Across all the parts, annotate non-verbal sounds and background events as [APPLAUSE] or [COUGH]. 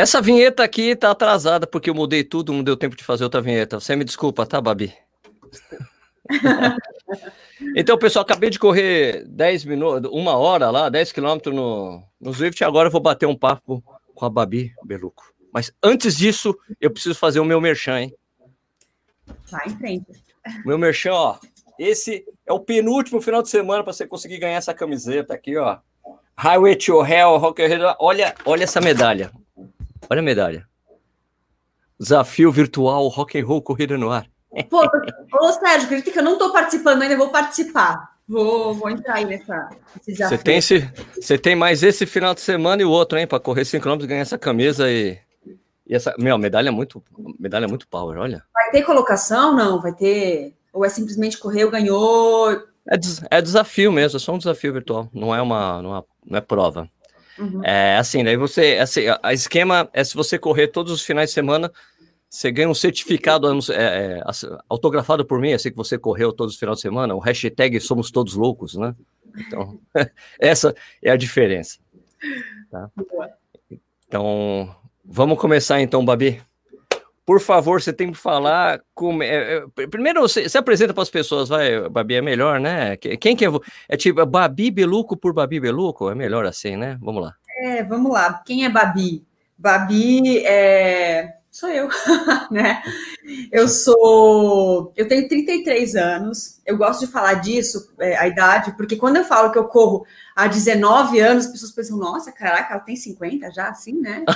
Essa vinheta aqui tá atrasada porque eu mudei tudo, não deu tempo de fazer outra vinheta. Você me desculpa, tá, Babi? [LAUGHS] então, pessoal, acabei de correr 10 minutos, uma hora lá, 10 quilômetros no, no Zwift, agora eu vou bater um papo com a Babi Beluco. Mas antes disso, eu preciso fazer o meu merchan, hein? Vai em frente. Meu merchan, ó. Esse é o penúltimo final de semana para você conseguir ganhar essa camiseta aqui, ó. Highway to Hell, Rock Olha, olha essa medalha. Olha a medalha. Desafio virtual Rock and Roll Corrida no Ar. Pô, ô Sérgio, acredita que eu não estou participando ainda, vou participar. Vou, vou entrar aí nessa, nesse desafio. Você tem, esse, você tem mais esse final de semana e o outro, hein, para correr 5 km e ganhar essa camisa e, e essa. Meu, medalha é muito, medalha é muito power, olha. Vai ter colocação? Não, vai ter. Ou é simplesmente correu, ganhou? É, é desafio mesmo, é só um desafio virtual, não é uma, não é, não é prova. Uhum. É assim, daí você. Assim, a esquema é se você correr todos os finais de semana, você ganha um certificado é, é, autografado por mim, assim que você correu todos os finais de semana, o hashtag Somos Todos Loucos, né? Então, [LAUGHS] essa é a diferença. Tá? Então, vamos começar então, Babi. Por favor, você tem que falar como. É, é, primeiro, você, você apresenta para as pessoas, vai, Babi, é melhor, né? Quem que é? É tipo Babi Beluco por Babi Beluco? É melhor assim, né? Vamos lá. É, vamos lá. Quem é Babi? Babi é. Sou eu, [LAUGHS] né? Eu sou. Eu tenho 33 anos. Eu gosto de falar disso, é, a idade, porque quando eu falo que eu corro há 19 anos, as pessoas pensam, nossa, caraca, ela tem 50 já, assim, né? [LAUGHS]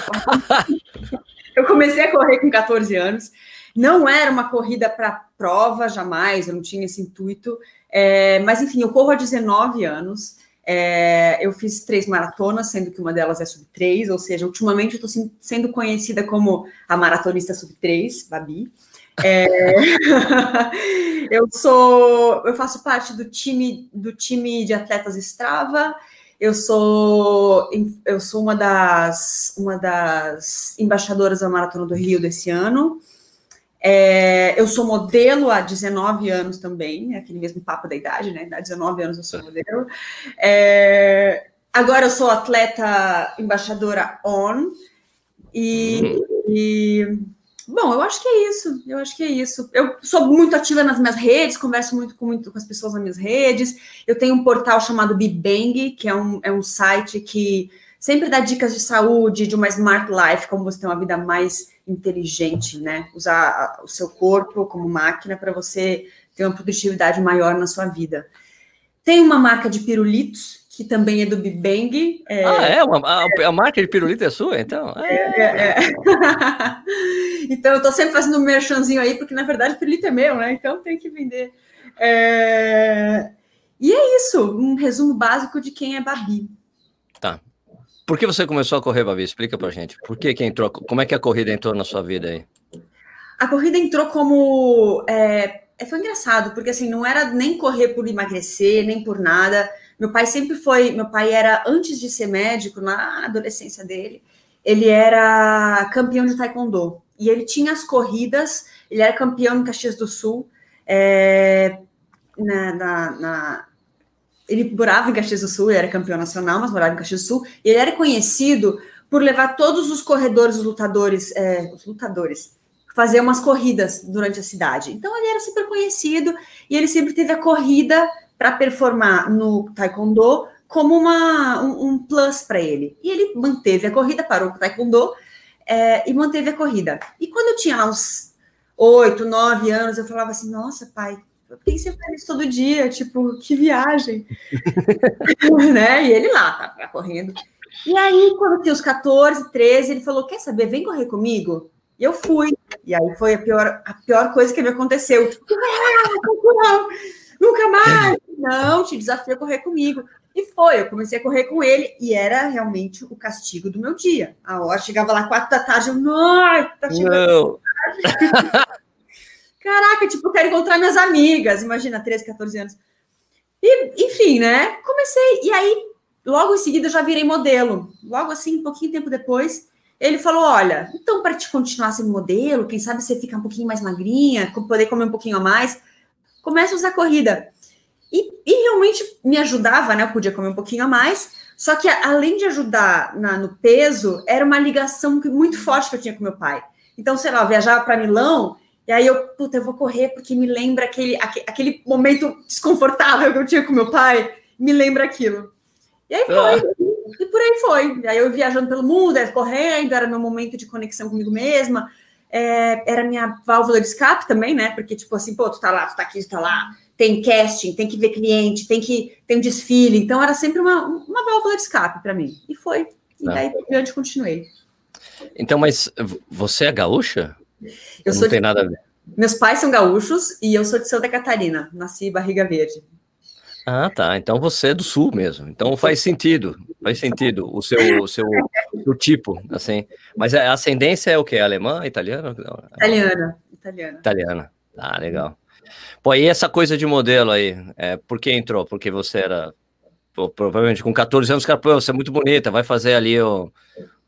Eu comecei a correr com 14 anos. Não era uma corrida para prova, jamais, eu não tinha esse intuito. É, mas, enfim, eu corro há 19 anos. É, eu fiz três maratonas, sendo que uma delas é sub 3, ou seja, ultimamente eu estou sendo conhecida como a maratonista sub 3, Babi. É, [LAUGHS] eu sou, eu faço parte do time do time de atletas Strava. Eu sou eu sou uma das uma das embaixadoras da Maratona do Rio desse ano. É, eu sou modelo há 19 anos também, né, aquele mesmo papo da idade, né? Há 19 anos eu sou modelo. É, agora eu sou atleta embaixadora ON. E, e, bom, eu acho que é isso. Eu acho que é isso. Eu sou muito ativa nas minhas redes, converso muito com, muito com as pessoas nas minhas redes. Eu tenho um portal chamado Bibang, que é um, é um site que sempre dá dicas de saúde, de uma smart life, como você ter uma vida mais inteligente, né? Usar o seu corpo como máquina para você ter uma produtividade maior na sua vida. Tem uma marca de pirulitos, que também é do Big Bang. É... Ah, é? Uma, a, a, marca de pirulito é sua, então? É, é, é. [LAUGHS] então, eu estou sempre fazendo um merchanzinho aí, porque, na verdade, o pirulito é meu, né? Então, tem que vender. É... E é isso, um resumo básico de quem é Babi. Tá. Por que você começou a correr, Babi? Explica pra gente. Por que, que entrou? Como é que a corrida entrou na sua vida aí? A corrida entrou como. É, é, foi engraçado, porque assim, não era nem correr por emagrecer, nem por nada. Meu pai sempre foi. Meu pai era, antes de ser médico, na adolescência dele, ele era campeão de taekwondo. E ele tinha as corridas, ele era campeão em Caxias do Sul. É, na, na, na ele morava em Caxias do Sul, ele era campeão nacional, mas morava em Caxias do Sul, e ele era conhecido por levar todos os corredores, os lutadores, é, os lutadores, fazer umas corridas durante a cidade. Então ele era super conhecido e ele sempre teve a corrida para performar no Taekwondo como uma, um, um plus para ele. E ele manteve a corrida, parou com o Taekwondo é, e manteve a corrida. E quando eu tinha uns oito, nove anos, eu falava assim: nossa, pai, por que você faz isso todo dia? Tipo, que viagem. [LAUGHS] né? E ele lá, tá, tá, correndo. E aí, quando tinha os 14, 13, ele falou: Quer saber? Vem correr comigo. E eu fui. E aí foi a pior, a pior coisa que me aconteceu. Ah, nunca mais. Não, te desafio a correr comigo. E foi, eu comecei a correr com ele e era realmente o castigo do meu dia. A hora chegava lá quatro da tarde, eu, não, tá chegando. Não. [LAUGHS] Caraca, tipo, eu quero encontrar minhas amigas, imagina, 13, 14 anos. E, enfim, né? Comecei, e aí, logo em seguida, eu já virei modelo. Logo assim, um pouquinho tempo depois, ele falou: Olha, então, para te continuar sendo modelo, quem sabe você fica um pouquinho mais magrinha, poder comer um pouquinho a mais, começa a usar corrida. E, e realmente me ajudava, né? Eu podia comer um pouquinho a mais, Só que além de ajudar na, no peso, era uma ligação muito forte que eu tinha com meu pai. Então, sei lá, eu viajava para Milão e aí eu, puta, eu vou correr porque me lembra aquele, aquele momento desconfortável que eu tinha com meu pai, me lembra aquilo. E aí foi. Ah. E por aí foi. E aí eu viajando pelo mundo, correndo, era meu momento de conexão comigo mesma. É, era minha válvula de escape também, né? Porque, tipo assim, pô, tu tá lá, tu tá aqui, tu tá lá. Tem casting, tem que ver cliente, tem que tem um desfile. Então era sempre uma, uma válvula de escape para mim. E foi. E daí ah. diante continuei. Então, mas você é gaúcha? Eu não tem de... nada a ver. Meus pais são gaúchos e eu sou de Santa Catarina. Nasci Barriga Verde. Ah, tá. Então você é do sul mesmo. Então faz sentido. Faz sentido o seu, o seu, o tipo, assim. Mas a ascendência é o quê? Alemã, italiana? Italiana. Italiana. Italiana. Ah, legal. Pô, e essa coisa de modelo aí? É, por que entrou? Porque você era. Pô, provavelmente com 14 anos, cara, pô, você é muito bonita, vai fazer ali o.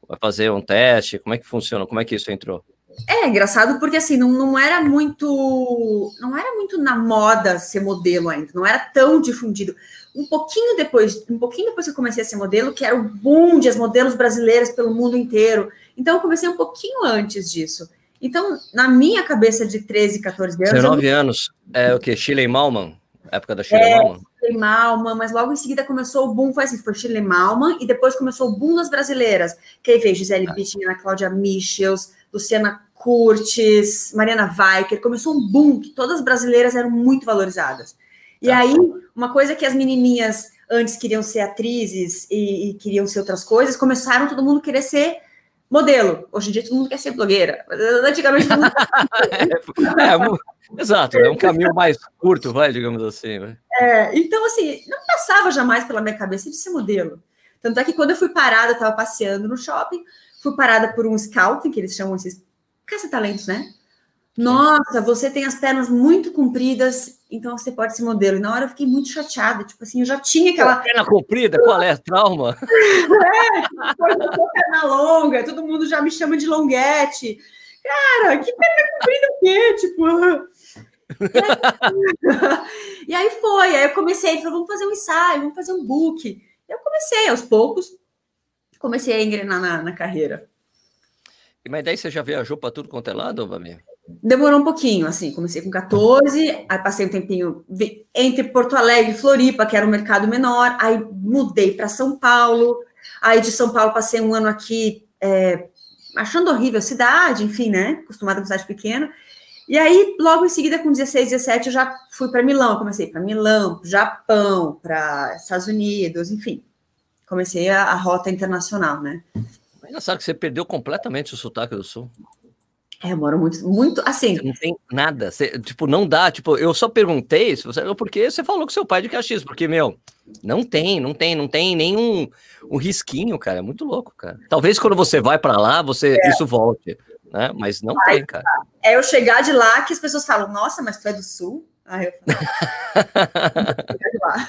Vai fazer um teste. Como é que funciona? Como é que isso entrou? É engraçado porque assim não, não era muito não era muito na moda ser modelo ainda, não era tão difundido. Um pouquinho depois, um pouquinho depois que eu comecei a ser modelo, que era o boom de as modelos brasileiras pelo mundo inteiro. Então eu comecei um pouquinho antes disso. Então, na minha cabeça de 13, 14 anos. 19 eu... anos. É o que? Chile Malman? Época da Chile é, Malman? Chile Malman, mas logo em seguida começou o boom, foi assim, foi Chile Malman, e depois começou o boom das brasileiras. Que aí veio Gisele ah. Bündchen, Ana Cláudia Michels, Luciana Curtis, Mariana Weicker, começou um boom que todas as brasileiras eram muito valorizadas. E tá. aí, uma coisa que as menininhas antes queriam ser atrizes e, e, queriam ser outras coisas, começaram todo mundo querer ser modelo. Hoje em dia todo mundo quer ser blogueira. Antigamente todo mundo... [LAUGHS] é, exato, é um caminho mais curto, vai, digamos assim. Vai. É, então, assim, não passava jamais pela minha cabeça de ser modelo. Tanto é que quando eu fui parada, eu estava passeando no shopping, fui parada por um scouting, que eles chamam esses caça-talentos, né? Nossa, você tem as pernas muito compridas, então você pode ser modelo. E na hora eu fiquei muito chateada, tipo assim, eu já tinha aquela. Perna comprida? Qual é? Trauma? [LAUGHS] é, depois perna longa, todo mundo já me chama de longuete. Cara, que perna comprida o quê? Tipo. [LAUGHS] e aí foi, aí eu comecei, falei, vamos fazer um ensaio, vamos fazer um book. Eu comecei aos poucos, comecei a engrenar na, na carreira. Mas daí você já viajou para tudo quanto é lado, Vami? Demorou um pouquinho, assim, comecei com 14, aí passei um tempinho entre Porto Alegre e Floripa, que era um mercado menor, aí mudei para São Paulo, aí de São Paulo passei um ano aqui, é, achando horrível a cidade, enfim, né, acostumada com cidade pequena, e aí, logo em seguida, com 16, 17, eu já fui para Milão, comecei para Milão, Japão, para Estados Unidos, enfim, comecei a, a rota internacional, né. É engraçado que você perdeu completamente o sotaque do sul. É, eu moro muito, muito assim. Não tem nada, você, tipo, não dá. Tipo, eu só perguntei se você, porque você falou com seu pai de Caxias, porque, meu, não tem, não tem, não tem nenhum um risquinho, cara. É muito louco, cara. Talvez quando você vai para lá, você é. isso volte, né? Mas não Ai, tem, cara. É eu chegar de lá que as pessoas falam, nossa, mas tu é do sul? Aí eu falo, [LAUGHS] de lá.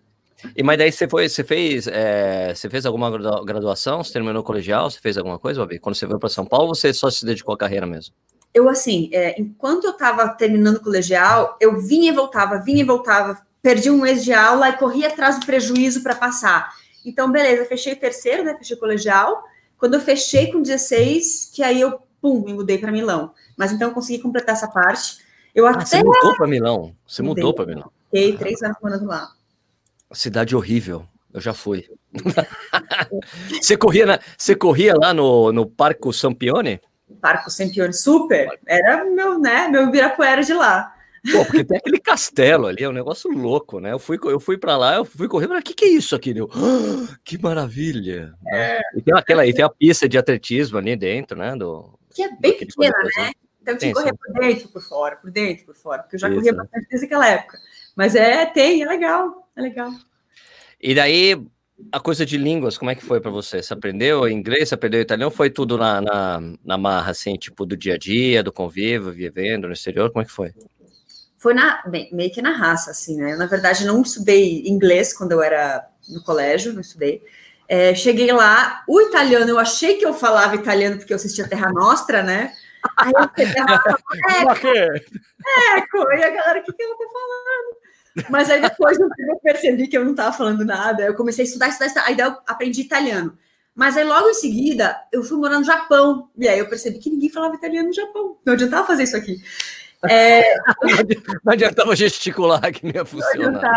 [LAUGHS] E mas daí você foi, você fez, é, você fez alguma graduação? Você terminou o colegial? Você fez alguma coisa, Babi? Quando você veio para São Paulo, você só se dedicou à carreira mesmo? Eu assim, é, enquanto eu estava terminando o colegial, eu vinha e voltava, vinha e voltava, perdi um mês de aula e corria atrás do prejuízo para passar. Então, beleza, fechei o terceiro, né? Fechei o colegial. Quando eu fechei com 16, que aí eu, pum, me mudei para Milão. Mas então eu consegui completar essa parte. Eu ah, até... Você mudou para Milão? Você mudou para Milão? Fiquei três anos morando lá. Cidade horrível. Eu já fui. [LAUGHS] você, corria na, você corria lá no, no Parco Sampione? Parco Sampione, super. Era meu, né, meu Ibirapuera de lá. Pô, porque tem aquele castelo ali, é um negócio louco, né? Eu fui, eu fui para lá, eu fui correr, mas o que, que é isso aqui? Eu, oh, que maravilha! Né? É. E tem aquela, e tem a pista de atletismo ali dentro, né? Do, que é bem pequena, né? Então tinha que correr por dentro, por fora, por dentro, por fora, porque eu já isso, corria bastante desde aquela época. Mas é, tem, é legal, é legal. E daí, a coisa de línguas, como é que foi para você? Você aprendeu inglês, você aprendeu italiano? Foi tudo na, na, na, marra, assim, tipo, do dia a dia, do convívio, vivendo no exterior? Como é que foi? Foi na, bem, meio que na raça, assim, né? Eu, na verdade, não estudei inglês quando eu era no colégio, não estudei. É, cheguei lá, o italiano, eu achei que eu falava italiano porque eu assistia Terra Nostra, né? Aí eu lá, [LAUGHS] eco, eco, e a galera, o que, que ela tá falando? Mas aí depois eu percebi que eu não estava falando nada. Eu comecei a estudar, estudar, estudar. Aí eu aprendi italiano. Mas aí logo em seguida eu fui morar no Japão. E aí eu percebi que ninguém falava italiano no Japão. Não adiantava fazer isso aqui. É... [LAUGHS] não adiantava gesticular que nem ia funcionar.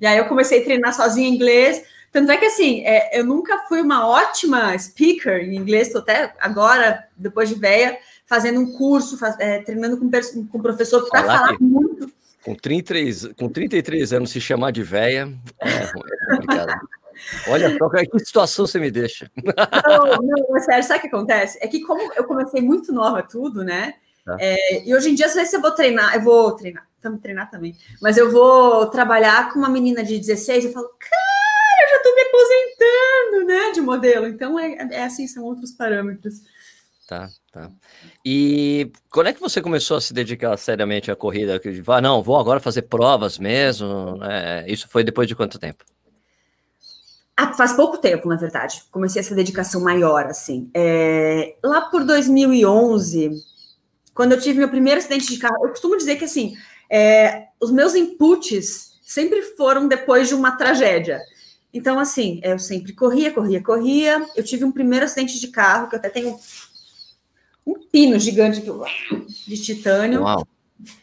E aí eu comecei a treinar sozinha em inglês. Tanto é que assim, é, eu nunca fui uma ótima speaker em inglês, estou até agora, depois de véia, fazendo um curso, faz, é, treinando com, com um professor para falar muito. Com, 33, com 33 anos, se chamar de véia é, é complicado. Olha só que situação você me deixa. Não, não, sério, sabe o que acontece? É que como eu comecei muito nova tudo, né? Tá. É, e hoje em dia, se eu vou treinar, eu vou treinar, também treinar também, mas eu vou trabalhar com uma menina de 16, eu falo, cara, eu já tô me aposentando, né, de modelo. Então é, é assim, são outros parâmetros. Tá, tá. E quando é que você começou a se dedicar seriamente à corrida? Ah, não, vou agora fazer provas mesmo. É, isso foi depois de quanto tempo? Ah, faz pouco tempo, na verdade. Comecei essa dedicação maior, assim. É, lá por 2011, quando eu tive meu primeiro acidente de carro, eu costumo dizer que, assim, é, os meus inputs sempre foram depois de uma tragédia. Então, assim, eu sempre corria, corria, corria. Eu tive um primeiro acidente de carro, que eu até tenho um pino gigante de titânio. Uau.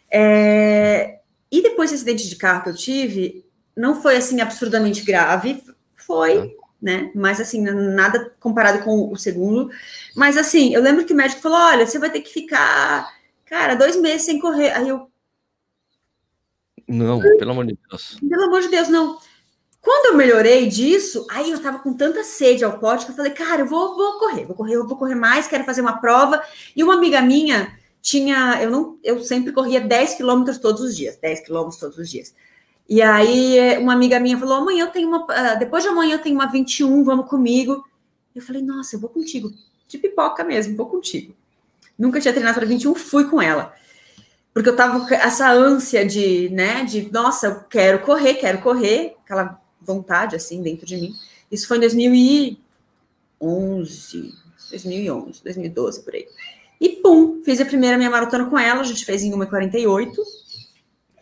É, e depois desse acidente de carro que eu tive, não foi assim absurdamente grave, foi, ah. né? Mas assim, nada comparado com o segundo. Mas assim, eu lembro que o médico falou: olha, você vai ter que ficar, cara, dois meses sem correr. Aí eu. Não, pelo amor de Deus. Pelo amor de Deus, não. Quando eu melhorei disso, aí eu tava com tanta sede ao pote que eu falei, cara, eu vou, vou correr, vou correr, eu vou correr mais, quero fazer uma prova. E uma amiga minha tinha, eu não, eu sempre corria 10 quilômetros todos os dias, 10 quilômetros todos os dias. E aí uma amiga minha falou: amanhã eu tenho uma, ah, depois de amanhã eu tenho uma 21, vamos comigo. Eu falei, nossa, eu vou contigo, de pipoca mesmo, vou contigo. Nunca tinha treinado para 21, fui com ela. Porque eu tava com essa ânsia de, né, de, nossa, eu quero correr, quero correr, aquela vontade assim dentro de mim. Isso foi em 2011, 2011, 2012 por aí. E pum, fiz a primeira minha maratona com ela, a gente fez em 1h48.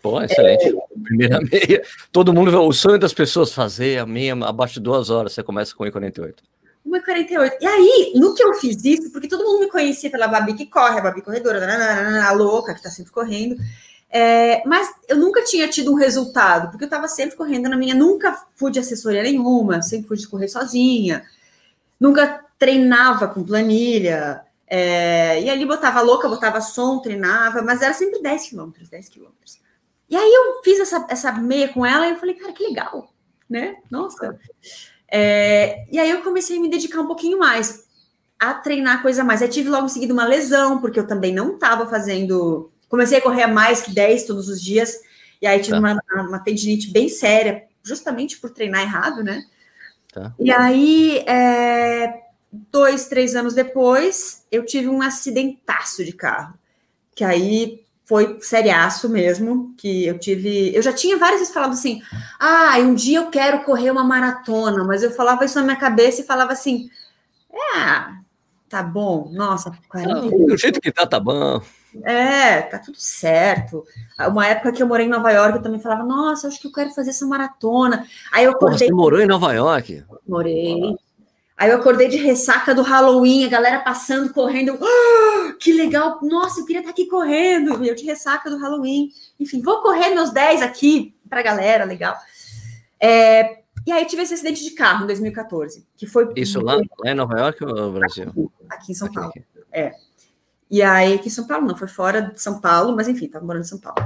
Pô, excelente. É... Primeira meia. Todo mundo, o sonho das pessoas fazer a meia abaixo de duas horas, você começa com 1h48. 1h48. E aí, no que eu fiz isso, porque todo mundo me conhecia pela Babi que corre, a Babi corredora, a louca que tá sempre correndo. É, mas eu nunca tinha tido um resultado, porque eu estava sempre correndo na minha, nunca fui de assessoria nenhuma, sempre fui de correr sozinha, nunca treinava com planilha, é, e ali botava louca, botava som, treinava, mas era sempre 10 quilômetros, 10 quilômetros. E aí eu fiz essa, essa meia com ela e eu falei, cara, que legal, né? Nossa. É, e aí eu comecei a me dedicar um pouquinho mais a treinar coisa mais. Aí tive logo em seguida uma lesão, porque eu também não estava fazendo Comecei a correr mais que 10 todos os dias, e aí tive tá. uma, uma tendinite bem séria, justamente por treinar errado, né? Tá. E aí, é, dois, três anos depois, eu tive um acidentaço de carro, que aí foi seriaço mesmo, que eu tive, eu já tinha várias vezes falado assim, ah, um dia eu quero correr uma maratona, mas eu falava isso na minha cabeça e falava assim, é, tá bom, nossa, 40 Não, do jeito que tá, tá bom. É, tá tudo certo. Uma época que eu morei em Nova York, eu também falava, nossa, acho que eu quero fazer essa maratona. Aí eu acordei. você morou em Nova York? Morei. Aí eu acordei de ressaca do Halloween, a galera passando, correndo. Oh, que legal! Nossa, eu queria estar aqui correndo. Eu de ressaca do Halloween. Enfim, vou correr meus 10 aqui pra galera, legal. É, e aí tive esse acidente de carro em 2014, que foi. Isso lá, lá em Nova York ou no Brasil? Aqui, aqui em São Paulo. Aqui. É. E aí, aqui em São Paulo, não, foi fora de São Paulo, mas enfim, estava morando em São Paulo.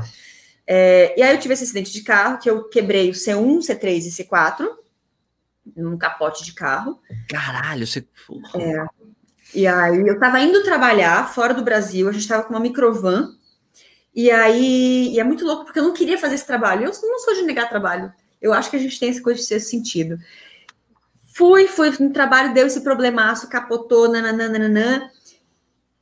É, e aí eu tive esse acidente de carro, que eu quebrei o C1, C3 e C4, num capote de carro. Caralho, você... É. E aí eu estava indo trabalhar fora do Brasil, a gente estava com uma microvan, e aí, e é muito louco, porque eu não queria fazer esse trabalho, eu não sou de negar trabalho, eu acho que a gente tem essa coisa de ser sentido. Fui, fui no trabalho, deu esse problemaço, capotou, nananana,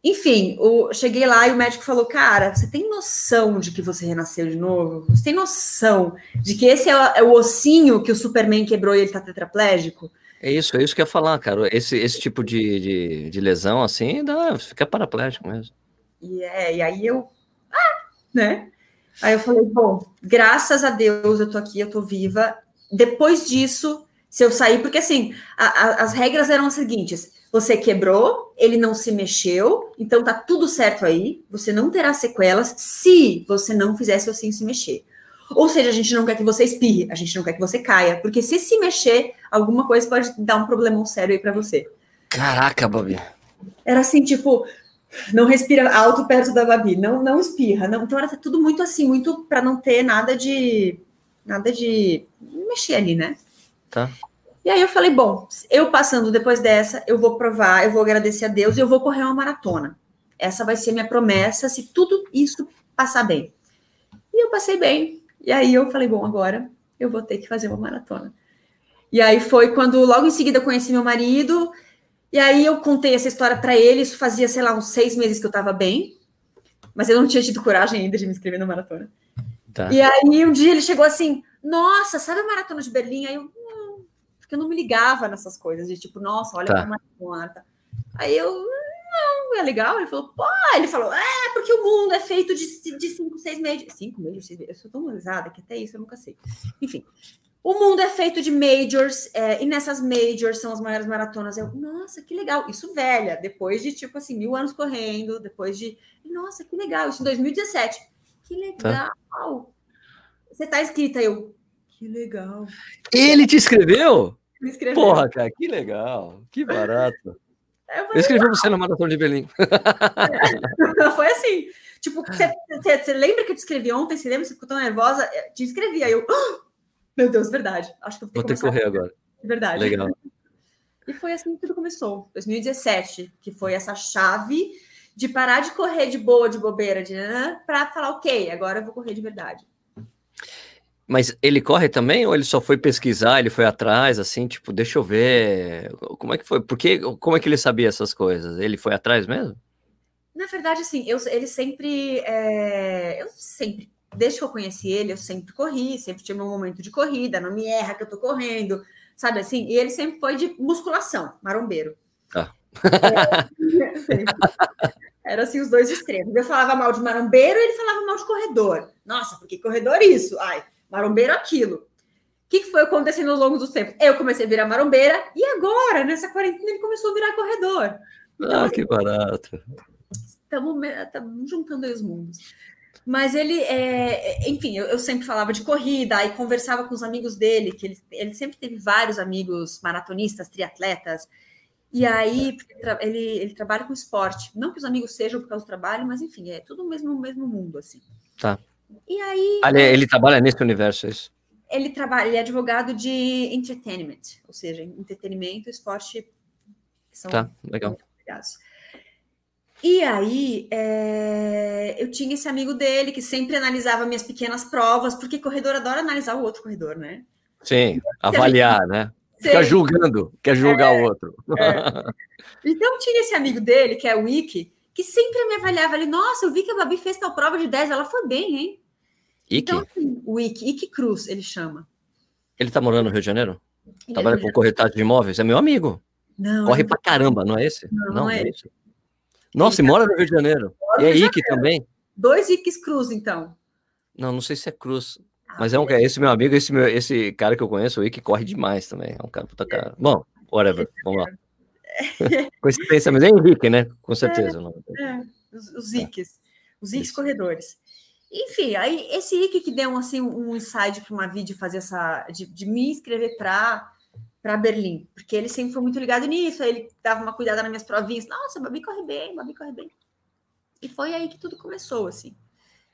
enfim, o, cheguei lá e o médico falou: Cara, você tem noção de que você renasceu de novo? Você tem noção de que esse é, é o ossinho que o Superman quebrou e ele tá tetraplégico? É isso, é isso que eu ia falar, cara. Esse, esse tipo de, de, de lesão assim, dá, fica paraplégico mesmo. E, é, e aí eu. Ah, né? Aí eu falei, bom, graças a Deus eu tô aqui, eu tô viva. Depois disso, se eu sair, porque assim, a, a, as regras eram as seguintes: você quebrou, ele não se mexeu, então tá tudo certo aí, você não terá sequelas se você não fizesse assim se mexer. Ou seja, a gente não quer que você espirre, a gente não quer que você caia, porque se se mexer, alguma coisa pode dar um problemão sério aí para você. Caraca, Babi. Era assim, tipo, não respira alto perto da Babi, não não espirra, não. Então era tudo muito assim, muito para não ter nada de nada de mexer ali, né? Tá. E aí eu falei, bom, eu passando depois dessa, eu vou provar, eu vou agradecer a Deus e eu vou correr uma maratona. Essa vai ser minha promessa se tudo isso passar bem. E eu passei bem. E aí eu falei, bom, agora eu vou ter que fazer uma maratona. E aí foi quando logo em seguida eu conheci meu marido. E aí eu contei essa história para ele. Isso fazia, sei lá, uns seis meses que eu tava bem. Mas eu não tinha tido coragem ainda de me inscrever na maratona. Tá. E aí um dia ele chegou assim: Nossa, sabe a maratona de Berlim? Aí eu, porque eu não me ligava nessas coisas, de tipo, nossa, olha tá. como é Tá. Aí eu, não, é legal. Ele falou, pô, ele falou, é, porque o mundo é feito de, de cinco, seis meses. Cinco meses, eu sou tão lesada que até isso eu nunca sei. Enfim. O mundo é feito de majors, é, e nessas majors são as maiores maratonas. Eu, nossa, que legal. Isso velha, depois de, tipo assim, mil anos correndo, depois de. Nossa, que legal. Isso em 2017. Que legal. Tá. Você tá inscrita, eu. Que legal. Ele te escreveu? Me escreveu. Porra, cara, que legal. Que barato. Eu, eu escrevi você na Maratona de Berlim. É. [LAUGHS] Foi assim. Tipo, você lembra que eu te escrevi ontem? Você lembra? Você ficou tão nervosa? Eu te escrevi. Aí eu. Oh, meu Deus, verdade. Acho que eu vou ter, vou ter que correr agora. Verdade. Legal. [LAUGHS] E foi assim que tudo começou. 2017, que foi essa chave de parar de correr de boa, de bobeira, de para falar, ok, agora eu vou correr de verdade. Mas ele corre também ou ele só foi pesquisar, ele foi atrás, assim, tipo, deixa eu ver, como é que foi? Porque, como é que ele sabia essas coisas? Ele foi atrás mesmo? Na verdade, assim, eu, ele sempre, é, eu sempre, desde que eu conheci ele, eu sempre corri, sempre tive um momento de corrida, não me erra que eu tô correndo, sabe assim? E ele sempre foi de musculação, marombeiro. Ah. É, [LAUGHS] era assim os dois extremos. Eu falava mal de marombeiro e ele falava mal de corredor. Nossa, porque corredor isso? Ai, marombeiro aquilo. O que, que foi acontecendo ao longo dos tempos? Eu comecei a virar marombeira e agora, nessa quarentena, ele começou a virar corredor. Então, ah, que barato. Estamos juntando aí os mundos. Mas ele, é, enfim, eu, eu, sempre falava de corrida e conversava com os amigos dele, que ele, ele sempre teve vários amigos maratonistas, triatletas. E aí, ele, ele trabalha com esporte. Não que os amigos sejam por causa do trabalho, mas enfim, é tudo o mesmo, mesmo mundo, assim. Tá. E aí. ele, ele trabalha nesse universo, é isso? Ele trabalha, ele é advogado de entertainment, ou seja, entretenimento esporte são tá, legal. E aí, é, eu tinha esse amigo dele que sempre analisava minhas pequenas provas, porque corredor adora analisar o outro corredor, né? Sim, avaliar, gente... né? Fica julgando, quer julgar é, o outro. É. Então, tinha esse amigo dele, que é o Wiki, que sempre me avaliava ali. Nossa, eu vi que a Babi fez tal prova de 10, ela foi bem, hein? Ike? Então, assim, o Ike, Ike Cruz, ele chama. Ele tá morando no Rio de Janeiro? Ele Trabalha é com corretagem de imóveis? É meu amigo. Não. Corre pra caramba, não é esse? Não, não, não é, é esse. Nossa, ele e mora no Rio de Janeiro. E é Ike também? Dois Ikes Cruz, então. Não, não sei se é Cruz. Ah, mas é um esse meu amigo, esse, meu, esse cara que eu conheço, o Ike, corre demais também. É um cara puta cara. Bom, whatever. Vamos lá. [LAUGHS] Coincidência, mas é Henrique, né? Com certeza. É, é, os, os Ikes. Os Ikes corredores. Enfim, aí esse Ike que deu assim, um insight para uma vídeo fazer essa. de, de me inscrever para para Berlim, porque ele sempre foi muito ligado nisso, aí ele dava uma cuidada nas minhas provinhas. Nossa, Babi corre bem, Babi corre bem. E foi aí que tudo começou, assim.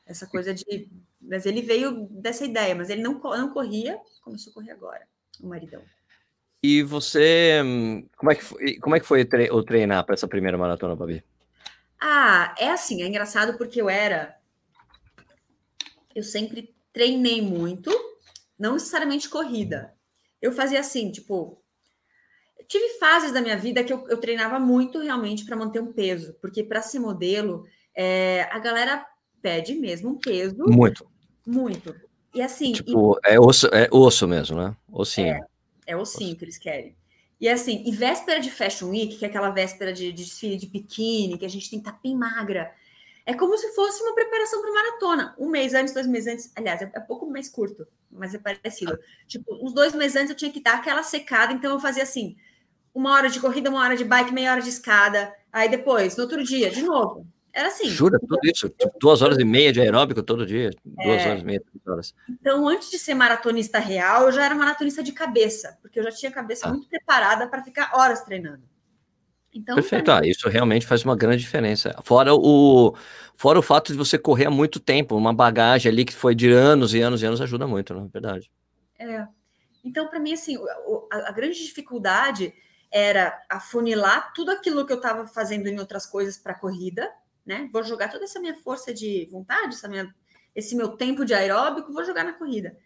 Essa coisa de. Mas ele veio dessa ideia, mas ele não, não corria, começou a correr agora, o maridão. E você. Como é que foi, como é que foi o treinar para essa primeira maratona, Babi? Ah, é assim, é engraçado porque eu era eu sempre treinei muito, não necessariamente corrida. Eu fazia assim, tipo, tive fases da minha vida que eu, eu treinava muito realmente para manter um peso, porque para ser modelo, é, a galera pede mesmo um peso. Muito. Muito. E assim. Tipo, e... é, osso, é osso mesmo, né? Ossinho. É, é ossinho osso. que eles querem. E assim, e véspera de Fashion Week, que é aquela véspera de, de desfile de biquíni, que a gente tem que estar bem magra. É como se fosse uma preparação para maratona. Um mês antes, dois meses antes. Aliás, é, é pouco mês curto, mas é parecido. Tipo, uns dois meses antes eu tinha que dar aquela secada, então eu fazia assim: uma hora de corrida, uma hora de bike, meia hora de escada. Aí depois, no outro dia, de novo. Era assim. Jura tudo isso? Tipo, duas horas e meia de aeróbico todo dia? Duas é. horas e meia, três horas. Então, antes de ser maratonista real, eu já era maratonista de cabeça, porque eu já tinha a cabeça ah. muito preparada para ficar horas treinando. Então, Perfeito, ah, isso realmente faz uma grande diferença. Fora o, fora o fato de você correr há muito tempo, uma bagagem ali que foi de anos e anos e anos ajuda muito, não é verdade? É. Então, para mim, assim, a, a, grande dificuldade era afunilar tudo aquilo que eu estava fazendo em outras coisas para corrida, né? Vou jogar toda essa minha força de vontade, essa minha, esse meu tempo de aeróbico, vou jogar na corrida.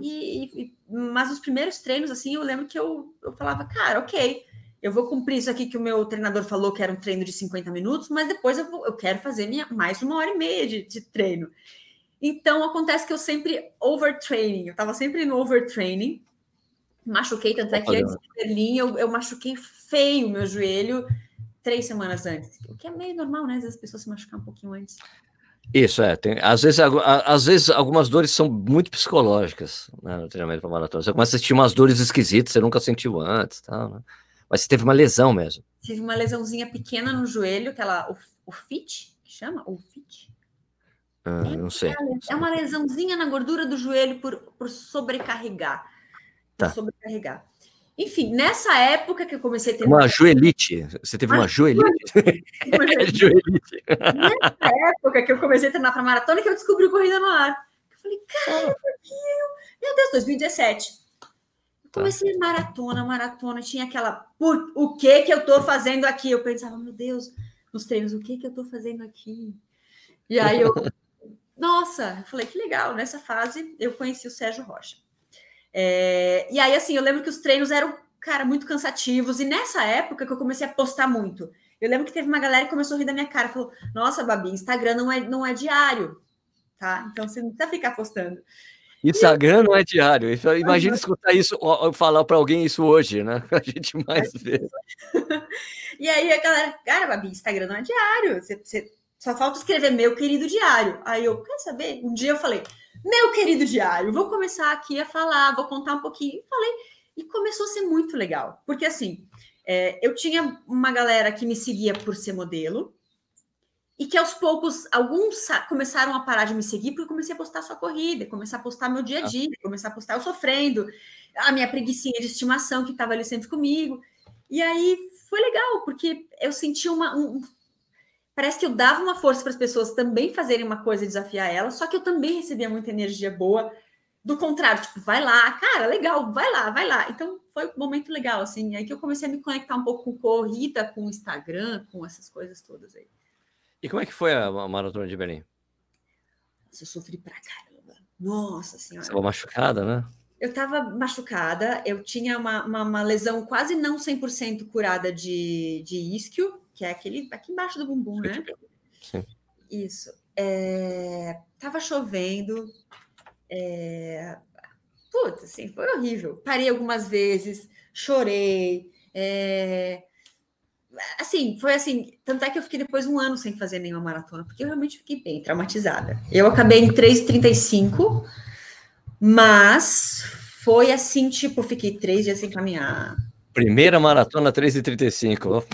E, e, mas os primeiros treinos, assim, eu lembro que eu, eu falava, cara, ok, eu vou cumprir isso aqui que o meu treinador falou que era um treino de 50 minutos, mas depois eu, vou, eu quero fazer minha, mais uma hora e meia de, de treino. Então acontece que eu sempre overtraining, eu estava sempre no overtraining, machuquei, tanto é que antes de Berlim eu, eu machuquei feio o meu joelho três semanas antes, o que é meio normal, né? Às vezes as pessoas se machucam um pouquinho antes. Isso, é. Tem, às, vezes, às vezes algumas dores são muito psicológicas né, no treinamento para maratona. Você começa a sentir umas dores esquisitas, você nunca sentiu antes. Tal, né? Mas você teve uma lesão mesmo. Tive uma lesãozinha pequena no joelho, aquela. O, o FIT, que chama? O FIT? Ah, é, não sei. É uma lesãozinha na gordura do joelho por, por sobrecarregar. Por tá. sobrecarregar. Enfim, nessa época que eu comecei a ter. Uma joelite. Você teve uma, uma joelite. Uma [LAUGHS] joelite. Nessa época que eu comecei a treinar para maratona, que eu descobri corrida no ar. Eu falei, cara, meu Deus, 2017. Tá. Comecei maratona, maratona, tinha aquela, o que que eu tô fazendo aqui? Eu pensava, meu Deus, nos treinos, o que que eu tô fazendo aqui? E aí eu, [LAUGHS] nossa, eu falei que legal. Nessa fase eu conheci o Sérgio Rocha. É, e aí, assim, eu lembro que os treinos eram, cara, muito cansativos. E nessa época que eu comecei a postar muito, eu lembro que teve uma galera que começou a rir da minha cara, falou: Nossa, Babi, Instagram não é, não é diário, tá? Então você não precisa ficar postando. Instagram não é diário. Imagina escutar isso, falar para alguém isso hoje, né? [LAUGHS] A gente mais vê. [LAUGHS] E aí a galera, cara, Babi, Instagram não é diário. Você, você, só falta escrever meu querido diário. Aí eu, quer saber? Um dia eu falei, meu querido diário, vou começar aqui a falar, vou contar um pouquinho. Falei, e começou a ser muito legal. Porque assim, é, eu tinha uma galera que me seguia por ser modelo, e que aos poucos alguns começaram a parar de me seguir porque eu comecei a postar sua corrida, começar a postar meu dia a dia, começar a postar eu sofrendo, a minha preguiçinha de estimação que estava ali sempre comigo. E aí foi legal, porque eu senti uma. Um, parece que eu dava uma força para as pessoas também fazerem uma coisa e desafiar elas, só que eu também recebia muita energia boa. Do contrário, tipo, vai lá, cara, legal, vai lá, vai lá. Então foi um momento legal, assim. Aí que eu comecei a me conectar um pouco com corrida, com o Instagram, com essas coisas todas aí. E como é que foi a maratona de Berlim? eu sofri pra caramba. Nossa senhora. Você estava machucada, né? Eu estava machucada, eu tinha uma, uma, uma, lesão quase não 100% curada de, de isquio, que é aquele aqui embaixo do bumbum, né? Sim. Isso. É, tava chovendo. É, putz, assim, foi horrível. Parei algumas vezes, chorei. É, assim, foi assim, tanto é que eu fiquei depois um ano sem fazer nenhuma maratona, porque eu realmente fiquei bem traumatizada. Eu acabei em 3,35, mas foi assim, tipo, fiquei três dias sem caminhar. Primeira maratona 3,35.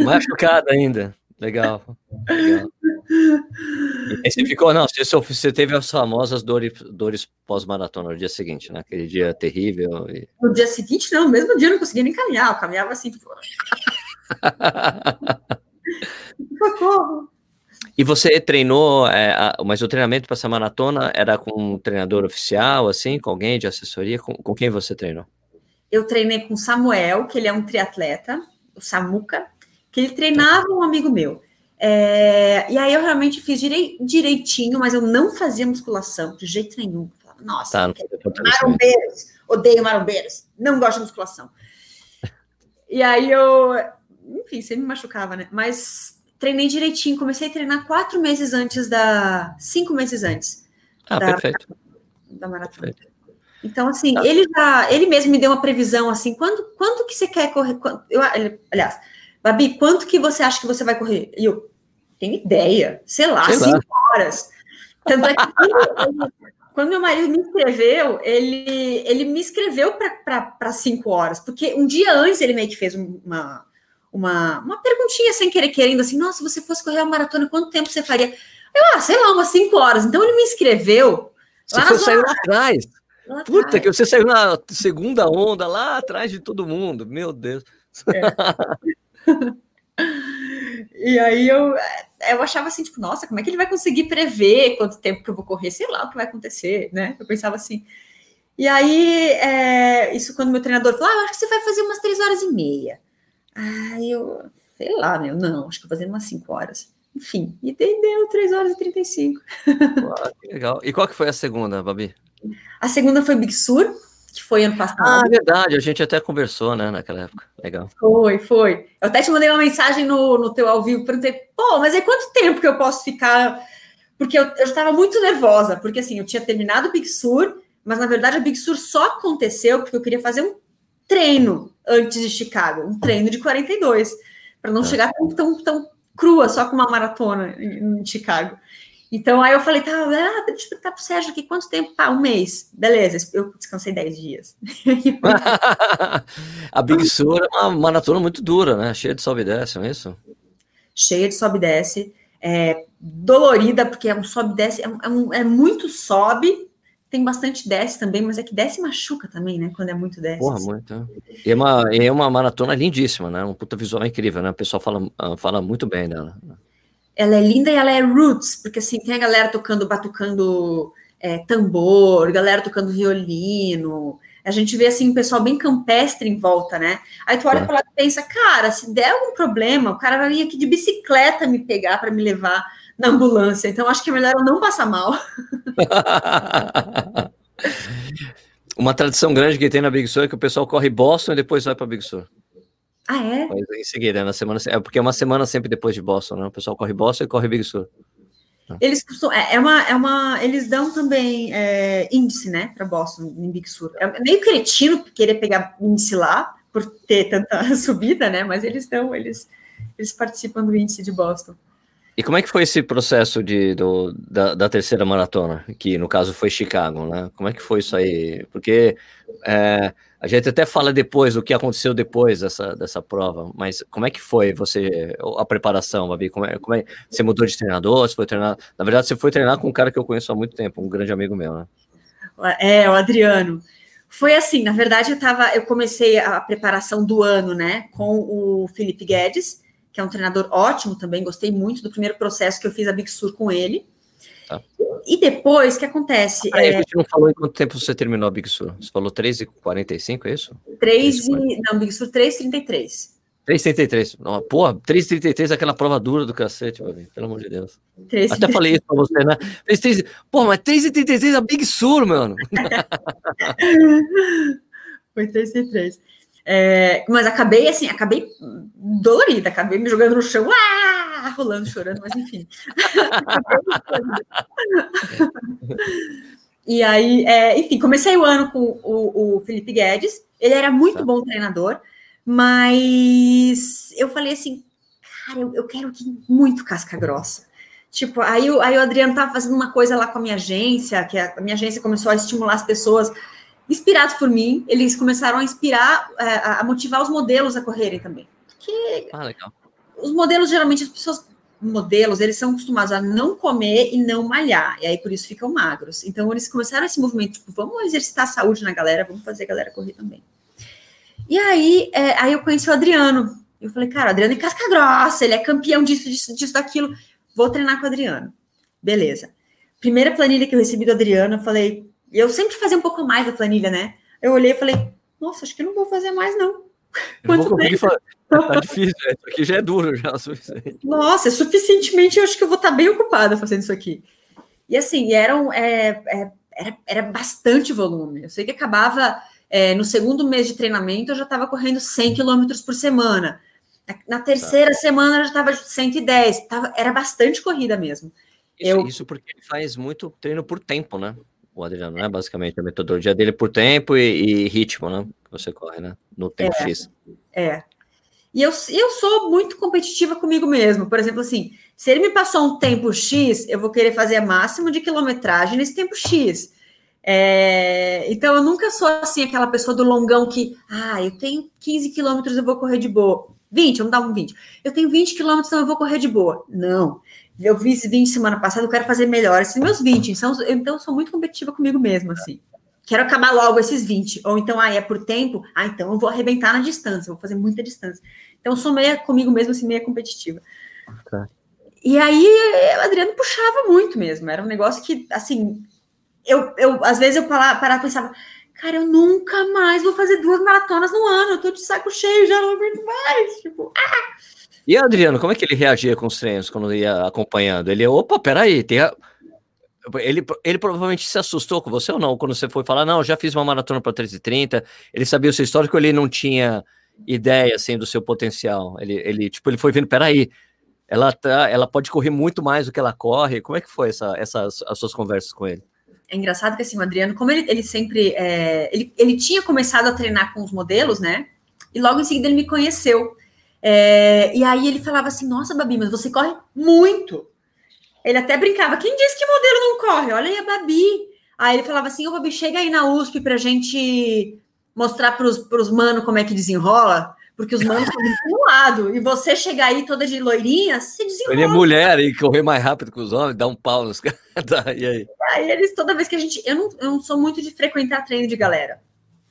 Machucada ainda. Legal. Legal. E você ficou, não, você, você teve as famosas dores, dores pós-maratona no dia seguinte, né? Aquele dia terrível. E... No dia seguinte, não, no mesmo dia eu não conseguia nem caminhar, eu caminhava assim, tipo... [LAUGHS] Socorro! E você treinou, é, mas o treinamento para essa maratona era com um treinador oficial, assim, com alguém de assessoria? Com, com quem você treinou? Eu treinei com o Samuel, que ele é um triatleta, o Samuca, que ele treinava um amigo meu. É, e aí eu realmente fiz direi, direitinho, mas eu não fazia musculação de jeito nenhum. Nossa, tá, marombeiros, odeio marombeiros, não gosto de musculação. [LAUGHS] E aí eu, enfim, sempre me machucava, né? Mas treinei direitinho, comecei a treinar quatro meses antes da. cinco meses antes. Ah, da, perfeito. Da maratona. Perfeito. Então, assim, tá. ele já, ele mesmo me deu uma previsão assim, quando, que você quer correr? Quando, eu, aliás, Babi, quanto que você acha que você vai correr? E eu, tenho ideia, sei lá, sei cinco lá. horas. Tanto é que quando, [LAUGHS] quando meu marido me escreveu, ele, ele me escreveu para cinco horas, porque um dia antes ele meio que fez uma, uma, uma perguntinha sem querer, querendo assim: nossa, se você fosse correr uma maratona, quanto tempo você faria? Eu, ah, sei lá, umas cinco horas. Então ele me escreveu. Você foi sair lá atrás. Lá Puta, atrás. que você saiu na segunda onda, lá atrás de todo mundo. Meu Deus. É. [LAUGHS] e aí eu, eu achava assim, tipo, nossa, como é que ele vai conseguir prever quanto tempo que eu vou correr? Sei lá o que vai acontecer, né? Eu pensava assim. E aí, é, isso quando meu treinador falou, ah, acho que você vai fazer umas três horas e meia. Aí eu, sei lá, meu, não, acho que eu vou fazer umas cinco horas. Enfim, e deu 3 horas e 35. Uau, que legal. E qual que foi a segunda, Babi? A segunda foi Big Sur, que foi ano passado. Ah, verdade, a gente até conversou, né, naquela época. Legal. Foi, foi. Eu até te mandei uma mensagem no, no teu ao vivo, perguntei, pô, mas é quanto tempo que eu posso ficar? Porque eu, eu estava muito nervosa, porque assim, eu tinha terminado o Big Sur, mas na verdade a Big Sur só aconteceu porque eu queria fazer um treino antes de Chicago, um treino de 42, para não é. chegar tão, tão, tão crua, só com uma maratona em, em Chicago. Então, aí eu falei, tá, ah, deixa eu perguntar pro Sérgio aqui, quanto tempo? Tá, um mês. Beleza, eu descansei 10 dias. [LAUGHS] a Big Sur é uma maratona muito dura, né? Cheia de sobe e desce, não é isso? Cheia de sobe e desce. É, dolorida, porque é um sobe e desce, é, é, um, é muito sobe, tem bastante desce também, mas é que desce machuca também, né? Quando é muito desce. Porra, muito. É. E é uma, é uma maratona lindíssima, né? Um puta visual incrível, né? O pessoal fala, ah, fala muito bem dela. Ela é linda e ela é roots, porque assim, tem a galera tocando, batucando é, tambor, galera tocando violino. A gente vê assim, um pessoal bem campestre em volta, né? Aí tu olha é. para lá e pensa, cara, se der algum problema, o cara vai vir aqui de bicicleta me pegar para me levar na ambulância. Então, acho que é melhor eu não passar mal. [LAUGHS] Uma tradição grande que tem na Big Sur é que o pessoal corre Boston e depois vai para Big Sur. Ah, é? em seguida, na semana. É porque é uma semana sempre depois de Boston, né? O pessoal corre Boston e corre Big Sur. Eles é, é uma, é uma, eles dão também é, índice, né, para Boston em Big Sur. É meio cretino querer pegar índice lá por ter tanta [LAUGHS] subida, né? Mas eles dão, eles, eles participam do índice de Boston. E como é que foi esse processo de, do, da, da, terceira maratona, que no caso foi Chicago, né? Como é que foi isso aí? Porque é, a gente até fala depois o que aconteceu depois dessa, dessa prova, mas como é que foi você a preparação, Babi? Como é, como é, você mudou de treinador? Você foi treinar? Na verdade, você foi treinar com um cara que eu conheço há muito tempo, um grande amigo meu, né? É, o Adriano. Foi assim, na verdade, eu tava, eu comecei a preparação do ano, né, com o Felipe Guedes que é um treinador ótimo também, gostei muito do primeiro processo que eu fiz a Big Sur com ele. Tá. E depois, o que acontece? Ah, é... A gente não falou em quanto tempo você terminou a Big Sur. Você falou 3h45, é isso? 3 e... Não, Big Sur 3h33. 3,33. Porra, 3,33 é aquela prova dura do cacete, meu pelo amor de Deus. 3, Até falei isso pra você, né? 3, Porra, mas 3,33 é a Big Sur, mano. [LAUGHS] Foi 3,33. É, mas acabei assim, acabei dolorida, acabei me jogando no chão, ah, rolando, chorando, mas enfim. [LAUGHS] e aí, é, enfim, comecei o ano com o, o, Felipe Guedes, ele era muito tá. bom treinador, mas eu falei assim, cara, eu, eu quero muito casca grossa. Tipo, aí, aí o Adriano tava fazendo uma coisa lá com a minha agência, que a minha agência começou a estimular as pessoas inspirados por mim, eles começaram a inspirar, é, a motivar os modelos a correrem também. Porque ah, legal. Os modelos, geralmente, as pessoas, modelos, eles são acostumados a não comer e não malhar, e aí por isso ficam magros. Então, eles começaram esse movimento, tipo, vamos exercitar a saúde na galera, vamos fazer a galera correr também. E aí, é, aí eu conheci o Adriano. Eu falei, cara, o Adriano é casca grossa, ele é campeão disso, disso, disso, daquilo. Vou treinar com o Adriano. Beleza. Primeira planilha que eu recebi do Adriano, eu falei, eu sempre fazia um pouco mais da planilha, né? Eu olhei e falei, nossa, acho que não vou fazer mais, não. Quanto não fazer. Tá [LAUGHS] difícil, né? isso aqui já é duro, já. Nossa, é suficientemente, eu acho que eu vou estar bem ocupada fazendo isso aqui. E assim, eram, é, é, era, era bastante volume. Eu sei que acabava é, no segundo mês de treinamento, eu já estava correndo 100 quilômetros por semana. Na terceira tá. semana, eu já estava 110. Tava, era bastante corrida mesmo. Isso, eu... isso porque ele faz muito treino por tempo, né? o Adriano, né? Basicamente, a metodologia dele por tempo e, e ritmo, né? Que você corre, né? No tempo é, X. É. E eu, eu sou muito competitiva comigo mesmo. Por exemplo, assim, Se ele me passou um tempo X, eu vou querer fazer máximo de quilometragem nesse tempo X. É, então, eu nunca sou assim, aquela pessoa do longão que, ah, eu tenho 15 quilômetros, eu vou correr de boa. 20, vamos dar um 20. Eu tenho 20 quilômetros, então eu vou correr de boa. Não. Eu fiz 20 semana passada, eu quero fazer melhor esses meus 20. Então, eu sou muito competitiva comigo mesma, assim. Quero acabar logo esses 20. Ou então, ah, é por tempo? Ah, então eu vou arrebentar na distância, vou fazer muita distância. Então, eu sou meia comigo mesma, assim, meia competitiva. Tá. E aí, o Adriano puxava muito mesmo. Era um negócio que, assim, eu, eu às vezes eu parava, parava e pensava, cara, eu nunca mais vou fazer duas maratonas no ano, eu tô de saco cheio, já não aguento mais. Tipo, ah! E Adriano, como é que ele reagia com os treinos quando ia acompanhando? Ele, opa, peraí, tem a... ele, ele provavelmente se assustou com você ou não? Quando você foi falar, não, já fiz uma maratona para 3,30, ele sabia o seu histórico, ele não tinha ideia, assim, do seu potencial. Ele, ele tipo, ele foi vendo, peraí, ela, tá, ela pode correr muito mais do que ela corre. Como é que foi essa, essas as suas conversas com ele? É engraçado que assim, o Adriano, como ele, ele sempre. É, ele, ele tinha começado a treinar com os modelos, né? E logo em seguida ele me conheceu. É, e aí ele falava assim: Nossa, Babi, mas você corre muito. Ele até brincava: Quem disse que modelo não corre? Olha aí a Babi. Aí ele falava assim: Ô, Babi, chega aí na USP pra gente mostrar pros, pros manos como é que desenrola porque os manos estão do lado, e você chegar aí toda de loirinha, se desenrola. Ele é mulher e correr mais rápido que os homens, dá um pau nos [LAUGHS] caras. Tá, e aí? Aí eles, toda vez que a gente. Eu não, eu não sou muito de frequentar treino de galera.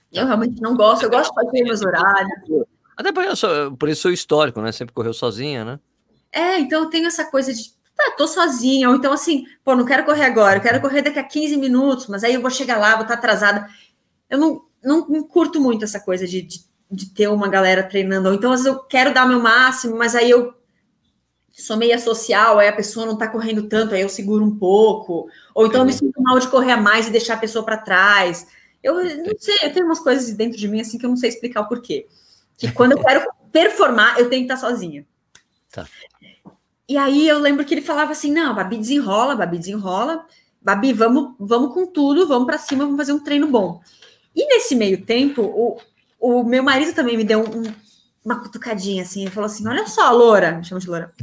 Eu realmente não gosto, eu gosto de fazer meus horários. Até por isso, por isso sou histórico, né? Sempre correu sozinha, né? É, então eu tenho essa coisa de. Tá, tô sozinha, ou então assim, pô, não quero correr agora, eu quero correr daqui a 15 minutos, mas aí eu vou chegar lá, vou estar atrasada. Eu não, não, curto muito essa coisa de, de de ter uma galera treinando. Então, às vezes eu quero dar meu máximo, mas aí eu sou meia social, aí a pessoa não tá correndo tanto, aí eu seguro um pouco. Ou então eu me sinto mal de correr a mais e deixar a pessoa para trás. Eu não sei, eu tenho umas coisas dentro de mim assim que eu não sei explicar o porquê. Que quando eu quero performar, eu tenho que estar sozinha. Tá. E aí eu lembro que ele falava assim: não, Babi desenrola, Babi desenrola. Babi, vamos, vamos com tudo, vamos para cima, vamos fazer um treino bom. E nesse meio tempo, o, o meu marido também me deu um, uma cutucadinha assim. Ele falou assim: Olha só, Loura, me chama de Loura.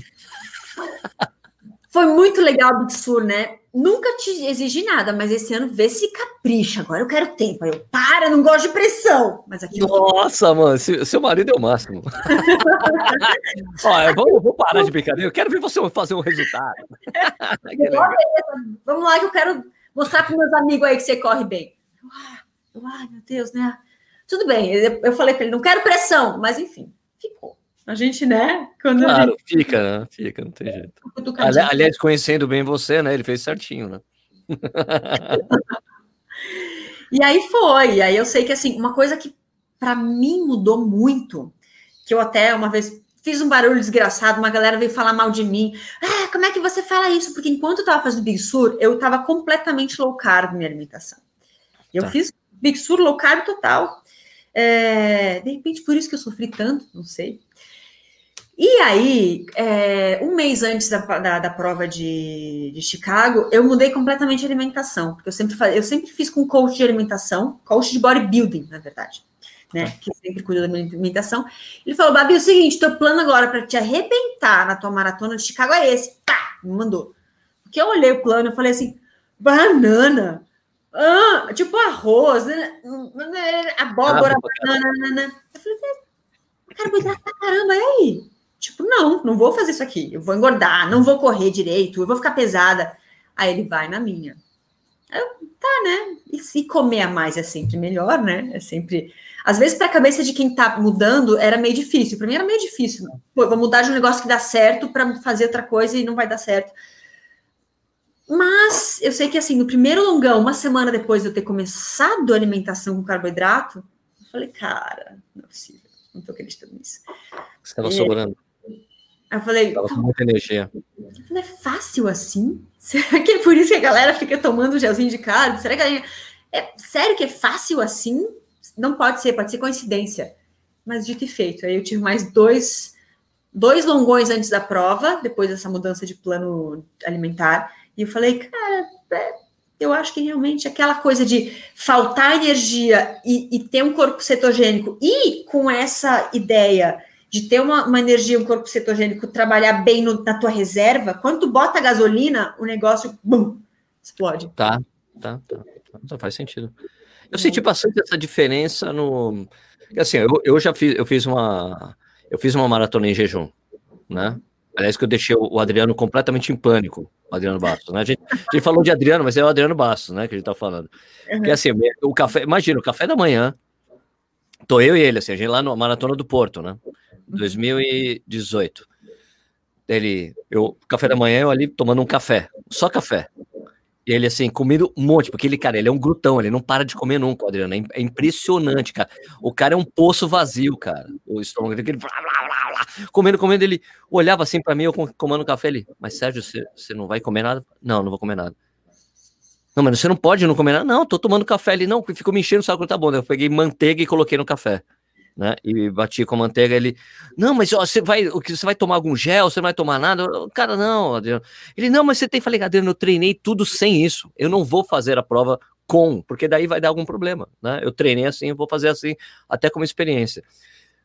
Foi muito legal o Big Sur, né? Nunca te exigi nada, mas esse ano vê se capricha. Agora eu quero tempo. Aí eu, para, não gosto de pressão. Mas aqui Nossa, eu... mano, seu marido é o máximo. [LAUGHS] Ó, vou, vou parar de brincadeira. Eu quero ver você fazer um resultado. [LAUGHS] Vamos lá, que eu quero mostrar para meus amigos aí que você corre bem. Ai, meu Deus, né? Tudo bem, eu falei para ele, não quero pressão, mas enfim. A gente, né? Quando claro, gente... fica, né? Fica, não tem jeito. Ali, aliás, conhecendo bem você, né? Ele fez certinho, né? [LAUGHS] e aí foi. E aí eu sei que, assim, uma coisa que para mim mudou muito, que eu até uma vez fiz um barulho desgraçado, uma galera veio falar mal de mim. Ah, como é que você fala isso? Porque enquanto eu tava fazendo Big Sur, eu tava completamente low carb minha alimentação. Eu tá. fiz Big Sur low carb total. É, de repente, por isso que eu sofri tanto, não sei. E aí, é, um mês antes da, da, da prova de, de, Chicago, eu mudei completamente a alimentação, porque eu sempre, eu sempre fiz com coach de alimentação, coach de bodybuilding, na verdade, né? Tá. Que sempre cuida da minha alimentação. Ele falou: Babi, é o seguinte, teu plano agora para te arrebentar na tua maratona de Chicago é esse. Tá, me mandou. Porque eu olhei o plano e falei assim: banana. Ah, tipo arroz, né? abóbora, ah, banana. Eu falei, carboidrato pra caramba, e aí? Tipo, não, não vou fazer isso aqui. Eu vou engordar, não vou correr direito, eu vou ficar pesada. Aí ele vai na minha. Eu, tá, né? E se comer a mais é sempre melhor, né? É sempre. Às vezes, para a cabeça de quem tá mudando, era meio difícil. Para mim era meio difícil. Pô, vou mudar de um negócio que dá certo para fazer outra coisa e não vai dar certo. Mas eu sei que assim, no primeiro longão, uma semana depois de eu ter começado a alimentação com carboidrato, eu falei, cara, não é possível, não tô acreditando nisso. Você estava é, sobrando. Eu falei, tava com muita energia. Eu falei, é fácil assim? [LAUGHS] Será que é por isso que a galera fica tomando gelzinho de carbo? Será que a gente... é sério que é fácil assim? Não pode ser, pode ser coincidência. Mas dito e feito, aí eu tive mais dois, dois longões antes da prova, depois dessa mudança de plano alimentar e eu falei, cara, é, eu acho que realmente aquela coisa de faltar energia e, e, ter um corpo cetogênico e com essa ideia de ter uma, uma energia, um corpo cetogênico, trabalhar bem no, na tua reserva, quando tu bota gasolina, o negócio, bum, explode. Tá, tá, tá. tá faz sentido. Eu senti bastante essa diferença no. Assim, eu, eu já fiz, eu fiz uma. Eu fiz uma maratona em jejum, né? Aliás, que eu deixei o Adriano completamente em pânico, o Adriano Bastos, né? A gente, a gente falou de Adriano, mas é o Adriano Bastos, né? Que a gente tá falando. Uhum. Porque assim, o café, imagina, o café da manhã, tô eu e ele, assim, a gente lá na Maratona do Porto, né? 2018. Uhum. Ele, eu, café da manhã, eu ali tomando um café, só café. E ele, assim, comendo um monte, porque ele, cara, ele é um glutão, ele não para de comer nunca, Adriano. É, é impressionante, cara. O cara é um poço vazio, cara. O estômago dele, blá, blá, blá, blá, comendo, comendo. Ele olhava assim para mim, eu comendo café. Ele, mas Sérgio, você, você não vai comer nada? Não, não vou comer nada. Não, mas você não pode não comer nada? Não, tô tomando café. Ele, não, ficou me enchendo o saco, tá bom. Eu peguei manteiga e coloquei no café né? E bati com a manteiga. Ele, não, mas você vai, você vai tomar algum gel? Você não vai tomar nada? Cara, não, Adriano. Ele, não, mas você tem. Falei, Adriano, eu treinei tudo sem isso. Eu não vou fazer a prova com, porque daí vai dar algum problema, né? Eu treinei assim, eu vou fazer assim, até como experiência.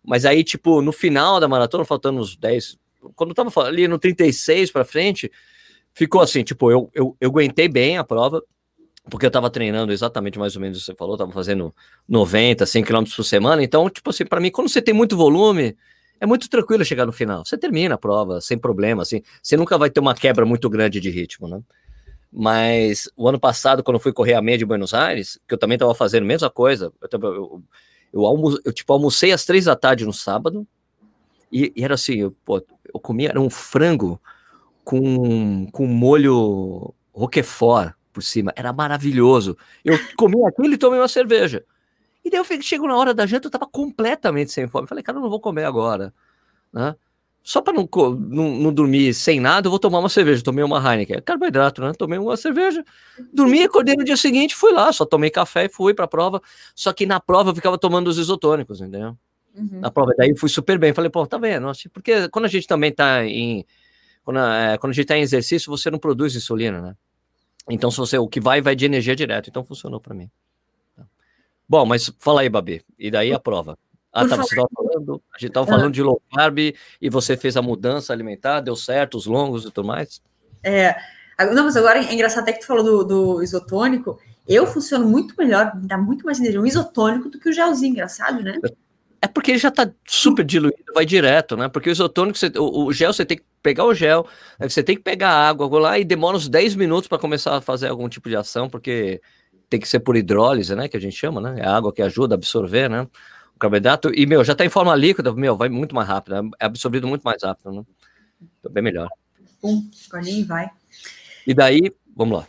Mas aí, tipo, no final da maratona, faltando uns 10, quando eu tava ali no 36 para frente, ficou assim, tipo, eu, eu, eu aguentei bem a prova, porque eu estava treinando exatamente mais ou menos o que você falou, estava fazendo 90, 100 km por semana, então, tipo assim, para mim, quando você tem muito volume, é muito tranquilo chegar no final. Você termina a prova sem problema, assim, você nunca vai ter uma quebra muito grande de ritmo, né? Mas o ano passado, quando eu fui correr a meia de Buenos Aires, que eu também estava fazendo a mesma coisa, eu, eu, eu, almo, eu, tipo, almocei às três da tarde no sábado, e, e era assim, eu, pô, eu comia, era um frango com, com molho roquefort, por cima, era maravilhoso. Eu comi aquilo e tomei uma cerveja. E daí eu chego na hora da janta, eu tava completamente sem fome. Falei, cara, eu não vou comer agora. Né? Só para não, não, não, dormir sem nada, eu vou tomar uma cerveja. Tomei uma Heineken, carboidrato, né? Tomei uma cerveja, dormi, acordei no dia seguinte, fui lá, só tomei café e fui para a prova. Só que na prova eu ficava tomando os isotônicos, entendeu? Uhum. Na prova, daí fui super bem. Falei, pô, tá vendo? Porque quando a gente também tá em. Quando, é, quando a gente tá em exercício, você não produz insulina, né? Então, se você o que vai, vai de energia direto. Então, funcionou para mim. Tá. Bom, mas fala aí, Babi. E daí a prova? Ah, tá, você estava falando, a gente estava falando ah. de low carb e você fez a mudança alimentar, deu certo, os longos e tudo mais? É, não, mas agora é engraçado até que tu falou do, do isotônico, eu funciono muito melhor, dá muito mais energia um isotônico do que o gelzinho, engraçado, né? É porque ele já está super diluído, vai direto, né? Porque o isotônico, você, o, o, gel, você tem que pegar o gel, você tem que pegar a água lá e demora uns 10 minutos para começar a fazer algum tipo de ação, porque tem que ser por hidrólise, né? Que a gente chama, né? É a água que ajuda a absorver, né? O carboidrato. E, meu, já está em forma líquida, meu, vai muito mais rápido, é absorvido muito mais rápido, né? Então, bem melhor. Um, escolinho vai. E daí, vamos lá.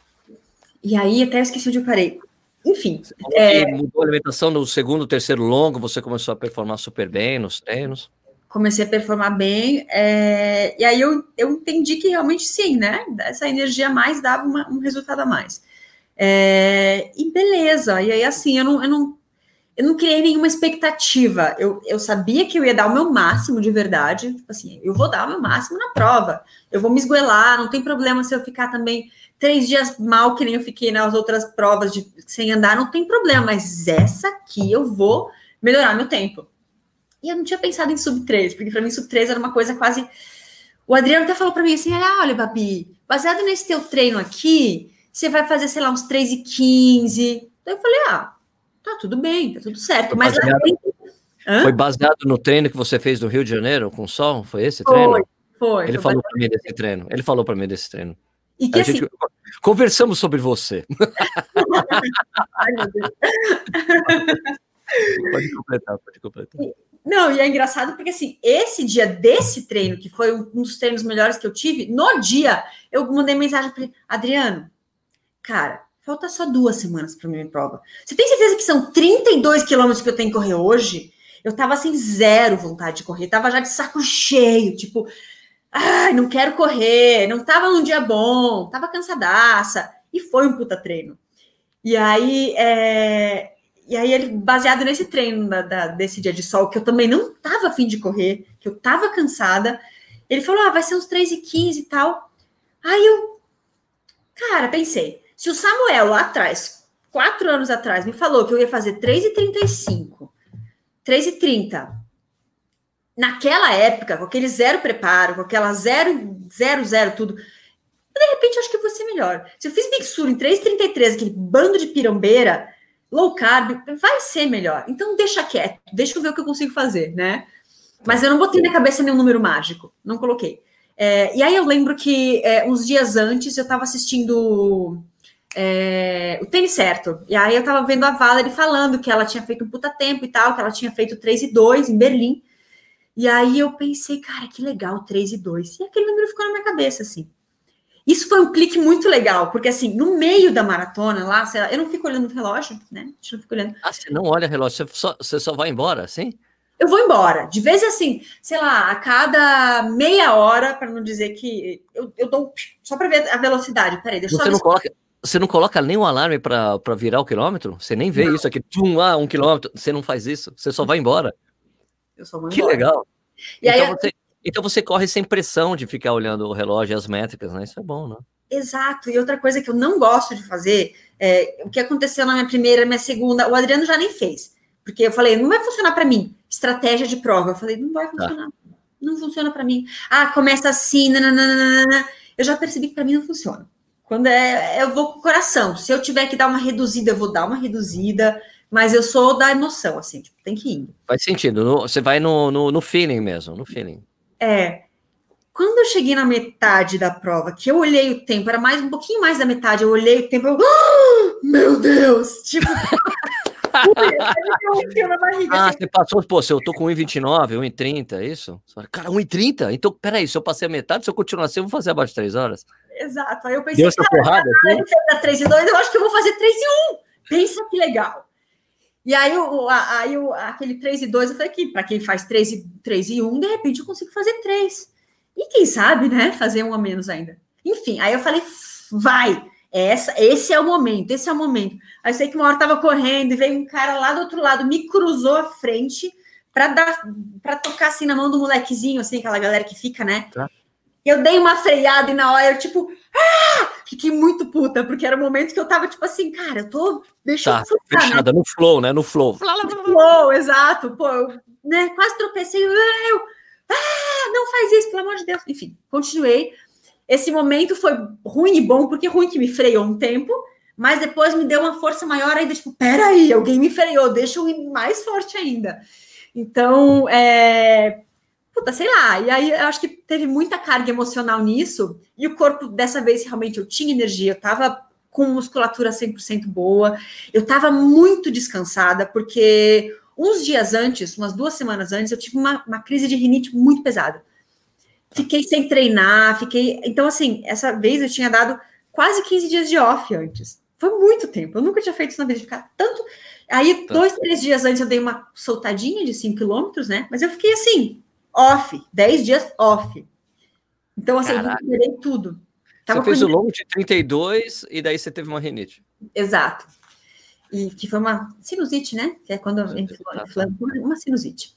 E aí, até esqueci onde eu parei. Enfim. É... Mudou a alimentação no segundo, terceiro longo, você começou a performar super bem nos treinos? Comecei a performar bem, é... e aí eu, eu entendi que realmente sim, né? Essa energia a mais dava uma, um resultado a mais. É... E beleza, e aí assim, eu não, eu não, eu não criei nenhuma expectativa. Eu, eu sabia que eu ia dar o meu máximo de verdade. Tipo assim, eu vou dar o meu máximo na prova. Eu vou me esgoelar, não tem problema se eu ficar também três dias mal, que nem eu fiquei nas outras provas de sem andar, não tem problema, mas essa aqui eu vou melhorar meu tempo. E eu não tinha pensado em sub 3, porque para mim sub 3 era uma coisa quase. O Adriano até falou para mim assim: olha, Babi, baseado nesse teu treino aqui, você vai fazer, sei lá, uns 3 e 15. Então eu falei: ah, tá tudo bem, tá tudo certo. Mas baseado, foi baseado no treino que você fez no Rio de Janeiro com o Sol? Foi esse treino? Foi, foi. Ele foi falou para mim desse treino. Ele falou para mim desse treino. E que, a assim, gente, conversamos sobre você. [LAUGHS] [LAUGHS] Ai, meu Deus. pode completar, pode completar. Não, e é engraçado porque assim, esse dia desse treino, que foi um dos treinos melhores que eu tive, no dia eu mandei mensagem para ele, Adriano, cara, falta só duas semanas para minha prova. Você tem certeza que são 32 quilômetros que eu tenho que correr hoje? Eu tava assim, zero vontade de correr, tava já de saco cheio, tipo, ai, não quero correr, não tava num dia bom, tava cansadaça, e foi um puta treino. E aí, é, e aí ele, baseado nesse treino da, da, desse dia de sol, que eu também não tava afim de correr, que eu tava cansada, ele falou, ah, vai ser uns 3 e 15 e tal. Aí eu, cara, pensei, se o Samuel lá atrás, quatro anos atrás, me falou que eu ia fazer 3 e 35, 3 e 30, naquela época, com aquele zero preparo, com aquela zero, zero, zero, tudo, de repente acho que ser melhor. Se eu fiz Big Sur em 3,33, aquele bando de pirambeira, low carb, vai ser melhor. Então deixa quieto, deixa eu ver o que eu consigo fazer, né? Mas eu não botei na cabeça nenhum número mágico, não coloquei. É, e aí eu lembro que é, uns dias antes eu estava assistindo é, o tênis certo. E aí eu estava vendo a Valerie falando que ela tinha feito um puta tempo e tal, que ela tinha feito 3 e 2 em Berlim. E aí eu pensei, cara, que legal, 3 e 2. E aquele número ficou na minha cabeça, assim. Isso foi um clique muito legal, porque assim, no meio da maratona lá, eu não fico olhando o relógio, né? Gente não fica olhando. Ah, você não olha o relógio, você só, você só vai embora, assim? Eu vou embora. De vez assim, sei lá, a cada meia hora, para não dizer que. Eu, eu dou só para ver a velocidade. Peraí, deixa você eu não coloca, Você não coloca nem o alarme para virar o quilômetro? Você nem vê não. isso aqui, tum, ah, um quilômetro. Você não faz isso, você só vai embora. Eu só vou embora. Que legal. E então, aí, você, então você corre sem pressão de ficar olhando o relógio e as métricas, né? Isso é bom, né? Exato. E outra coisa que eu não gosto de fazer, é, o que aconteceu na minha primeira, minha segunda, o Adriano já nem fez. Porque eu falei, não vai funcionar para mim. Estratégia de prova. Eu falei, não vai tá. funcionar. Tá. Não funciona para mim. Ah, começa assim, nananana. Eu já percebi que para mim não funciona. Quando é, eu vou com o coração. Se eu tiver que dar uma reduzida, eu vou dar uma reduzida. Mas eu sou da emoção, assim, tipo, tem que ir. Faz sentido. Você vai no, no, no feeling mesmo, no feeling. É. Quando eu cheguei na metade da prova, que eu olhei o tempo, era mais um pouquinho mais da metade, eu olhei o tempo, eu, oh, [GASPS] meu Deus! Tipo, [LAUGHS] ah, assim. você passou, pô, se eu tô com 1,29, 1,30, é isso? Cara, 1,30? Então, peraí, se eu passei a metade, se eu continuar assim, eu vou fazer abaixo de 3 horas. Exato. Aí eu pensei, Deu essa porrada, assim? 3 e 2, eu acho que eu vou fazer 3 e 1. Pensa que legal. E aí, o, aí o, aquele 3 e 2, eu falei que para quem faz 3 e, 3 e 1, de repente eu consigo fazer 3. E quem sabe, né, fazer um a menos ainda. Enfim, aí eu falei, vai, essa, esse é o momento, esse é o momento. Aí sei que uma hora tava correndo e veio um cara lá do outro lado, me cruzou à frente para dar para tocar assim na mão do molequezinho, assim, aquela galera que fica, né? Tá. Eu dei uma freada e na hora eu, tipo, ah! Fiquei muito puta, porque era o momento que eu tava, tipo assim, cara, eu tô. Deixa tá, eu fechada, né? no flow, né? No flow. No flow, exato. Pô, eu, né, quase tropecei. Eu, ah, não faz isso, pelo amor de Deus. Enfim, continuei. Esse momento foi ruim e bom, porque ruim que me freou um tempo, mas depois me deu uma força maior ainda, tipo, peraí, alguém me freou, deixa eu ir mais forte ainda. Então, é... Puta, sei lá, e aí eu acho que teve muita carga emocional nisso, e o corpo, dessa vez, realmente, eu tinha energia, eu tava com musculatura 100% boa, eu tava muito descansada, porque Uns dias antes, umas duas semanas antes, eu tive uma, uma crise de rinite muito pesada. Fiquei sem treinar, fiquei. Então, assim, essa vez eu tinha dado quase 15 dias de off antes. Foi muito tempo. Eu nunca tinha feito isso na vida de ficar tanto. Aí, dois, três dias antes, eu dei uma soltadinha de 5 quilômetros, né? Mas eu fiquei assim, off, 10 dias off. Então, assim, Caraca. eu recuperei tudo. Tava você fez o longo de 32 e daí você teve uma rinite. Exato e que foi uma sinusite, né? Que é quando uma sinusite.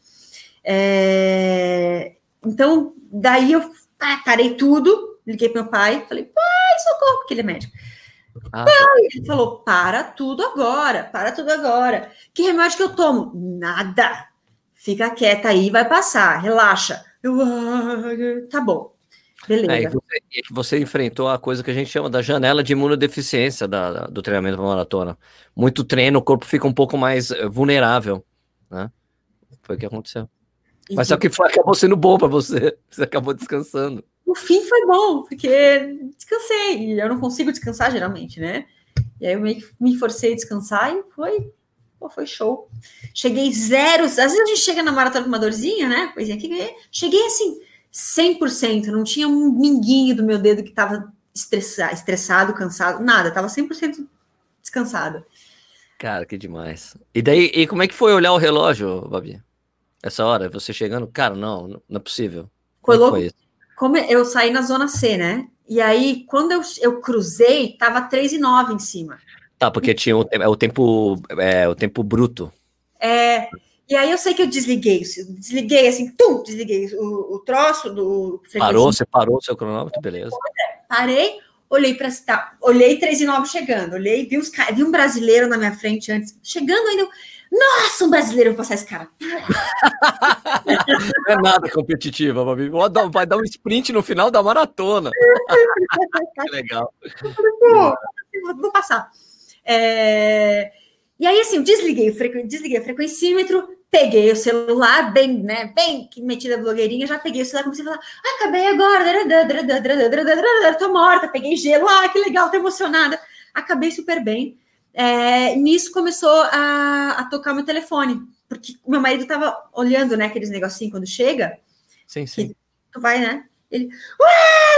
É, então, daí eu ah, parei tudo, liguei para meu pai, falei, pai, socorro, porque ele é médico. Ah, pai, ele falou, para tudo agora, para tudo agora. Que remédio que eu tomo? Nada. Fica quieta aí, vai passar, relaxa. Eu, ah, tá bom. Beleza. É, e você, você, enfrentou a coisa que a gente chama da janela de imunodeficiência da, da do treinamento para maratona. Muito treino, o corpo fica um pouco mais eh, vulnerável, né? Foi o que aconteceu. Mas só que foi, acabou sendo bom para você. Você acabou descansando. O fim foi bom, porque descansei. E eu não consigo descansar geralmente, né? E aí eu meio que me forcei a descansar e foi, pô, foi show. Cheguei zero. Às vezes a gente chega na maratona com uma dorzinha, né? Coisinha aqui. Cheguei assim 100%, não tinha um minguinho do meu dedo que estava estressado, estressado, cansado, nada, estava 100% descansado. Cara, que demais. E daí, e como é que foi olhar o relógio, Babi? Essa hora, você chegando, cara, não, não é possível. Foi como louco. Foi como eu saí na zona C, né? E aí, quando eu, eu cruzei, tava 3 e 9 em cima. Tá, porque tinha o, é o tempo, é, o tempo bruto. É, e aí eu sei que eu desliguei, desliguei assim, tum, desliguei o, o troço do. Parou, você parou o seu cronômetro, beleza. Parei, olhei para tá, olhei 3 e 9 chegando, olhei, vi, uns, vi um brasileiro na minha frente antes, chegando ainda, nossa, um brasileiro, vou passar esse cara. Não é nada competitiva, Babi. Vai dar um sprint no final da maratona. que legal. Vou, vou passar. É... E aí, assim, desliguei o, frequ... desliguei o frequencímetro, peguei o celular, bem, né, bem metida blogueirinha, já peguei o celular, comecei a falar, ah, acabei agora, tô morta, peguei gelo, ah, que legal, tô emocionada. Acabei super bem. É, nisso começou a, a tocar meu telefone, porque meu marido tava olhando, né, aqueles negocinhos quando chega. Sim, sim. Tu vai, né? Ele, ué,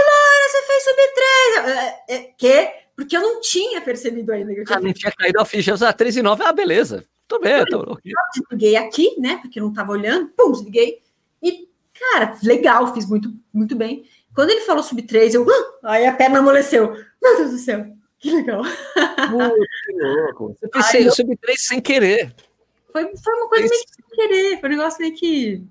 Laura, você fez sub 3. É, é, que? Porque eu não tinha percebido ainda. Que eu tinha ah, não tinha caído a ficha. Ah, 3 e 9, ah, beleza. Tô bem, tô ok. Desliguei aqui, né, porque eu não tava olhando, pum, desliguei. E, cara, legal, fiz muito, muito bem. Quando ele falou sub 3, eu, ah! aí a perna amoleceu. Meu Deus do céu. Que legal. que louco. Você fez Ai, sub 3 sem querer. Foi, foi uma coisa meio que sem querer. Foi um negócio meio que.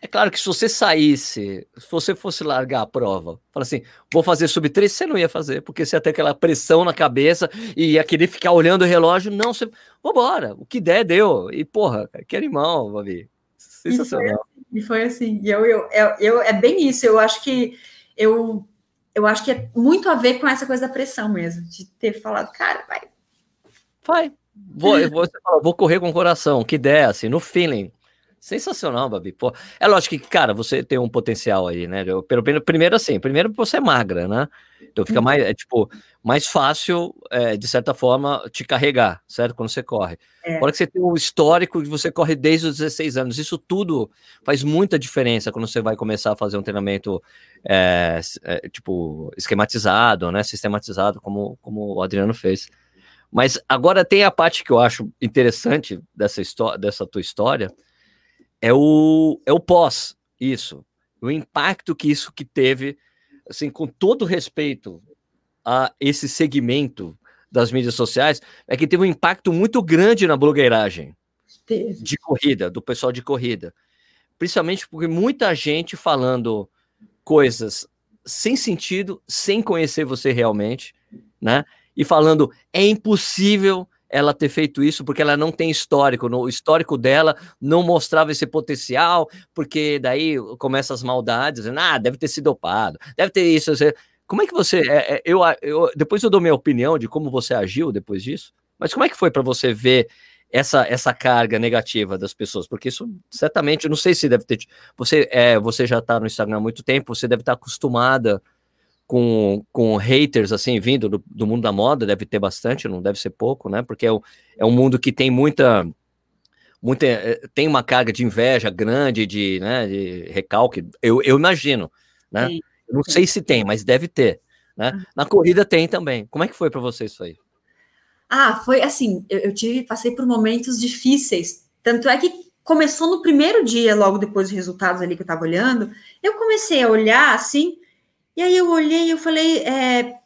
É claro que se você saísse, se você fosse largar a prova, fala assim, vou fazer sub 3, você não ia fazer, porque você ia ter aquela pressão na cabeça e ia querer ficar olhando o relógio. Não, você. Vambora, o que der, deu. E, porra, que animal, Babi. Sensacional. E foi assim. E eu, eu, eu, eu, é bem isso. Eu acho que eu eu acho que é muito a ver com essa coisa da pressão mesmo, de ter falado, cara, vai. Vai. Vou, fala, vou correr com o coração, que der, assim, no feeling. Sensacional, Babi. Pô, é lógico que, cara, você tem um potencial aí, né? Eu, pelo, primeiro, assim, primeiro você é magra, né? Então fica uhum. mais, é, tipo, mais fácil, é, de certa forma, te carregar, certo? Quando você corre. É. Agora que você tem um histórico de você corre desde os 16 anos, isso tudo faz muita diferença quando você vai começar a fazer um treinamento, é, é, tipo, esquematizado, né? Sistematizado, como, como o Adriano fez. Mas agora tem a parte que eu acho interessante dessa, dessa tua história, é o, é o pós, isso. O impacto que isso que teve, assim, com todo respeito a esse segmento das mídias sociais, é que teve um impacto muito grande na blogueiragem de corrida, do pessoal de corrida. Principalmente porque muita gente falando coisas sem sentido, sem conhecer você realmente, né? E falando é impossível ela ter feito isso porque ela não tem histórico. No, o histórico dela não mostrava esse potencial, porque daí começa as maldades, ah, deve ter sido dopado, deve ter isso. Como é que você. É, é, eu, eu, depois eu dou minha opinião de como você agiu depois disso, mas como é que foi para você ver essa, essa carga negativa das pessoas? Porque isso certamente, eu não sei se deve ter. Você, é, você já está no Instagram há muito tempo, você deve estar tá acostumada com, com haters assim vindo do, do, mundo da moda, deve ter bastante, não deve ser pouco, né? Porque é, o, é um mundo que tem muita muita eh, tem uma carga de inveja grande, de, né, de recalque, eu, eu imagino, né? Sim. não sei se tem, mas deve ter, né? Na corrida tem também. Como é que foi para você isso aí? Ah, foi assim, eu, eu tive, passei por momentos difíceis, tanto é que começou no primeiro dia, logo depois dos resultados ali que eu estava olhando, eu comecei a olhar assim, e aí eu olhei e eu falei, é,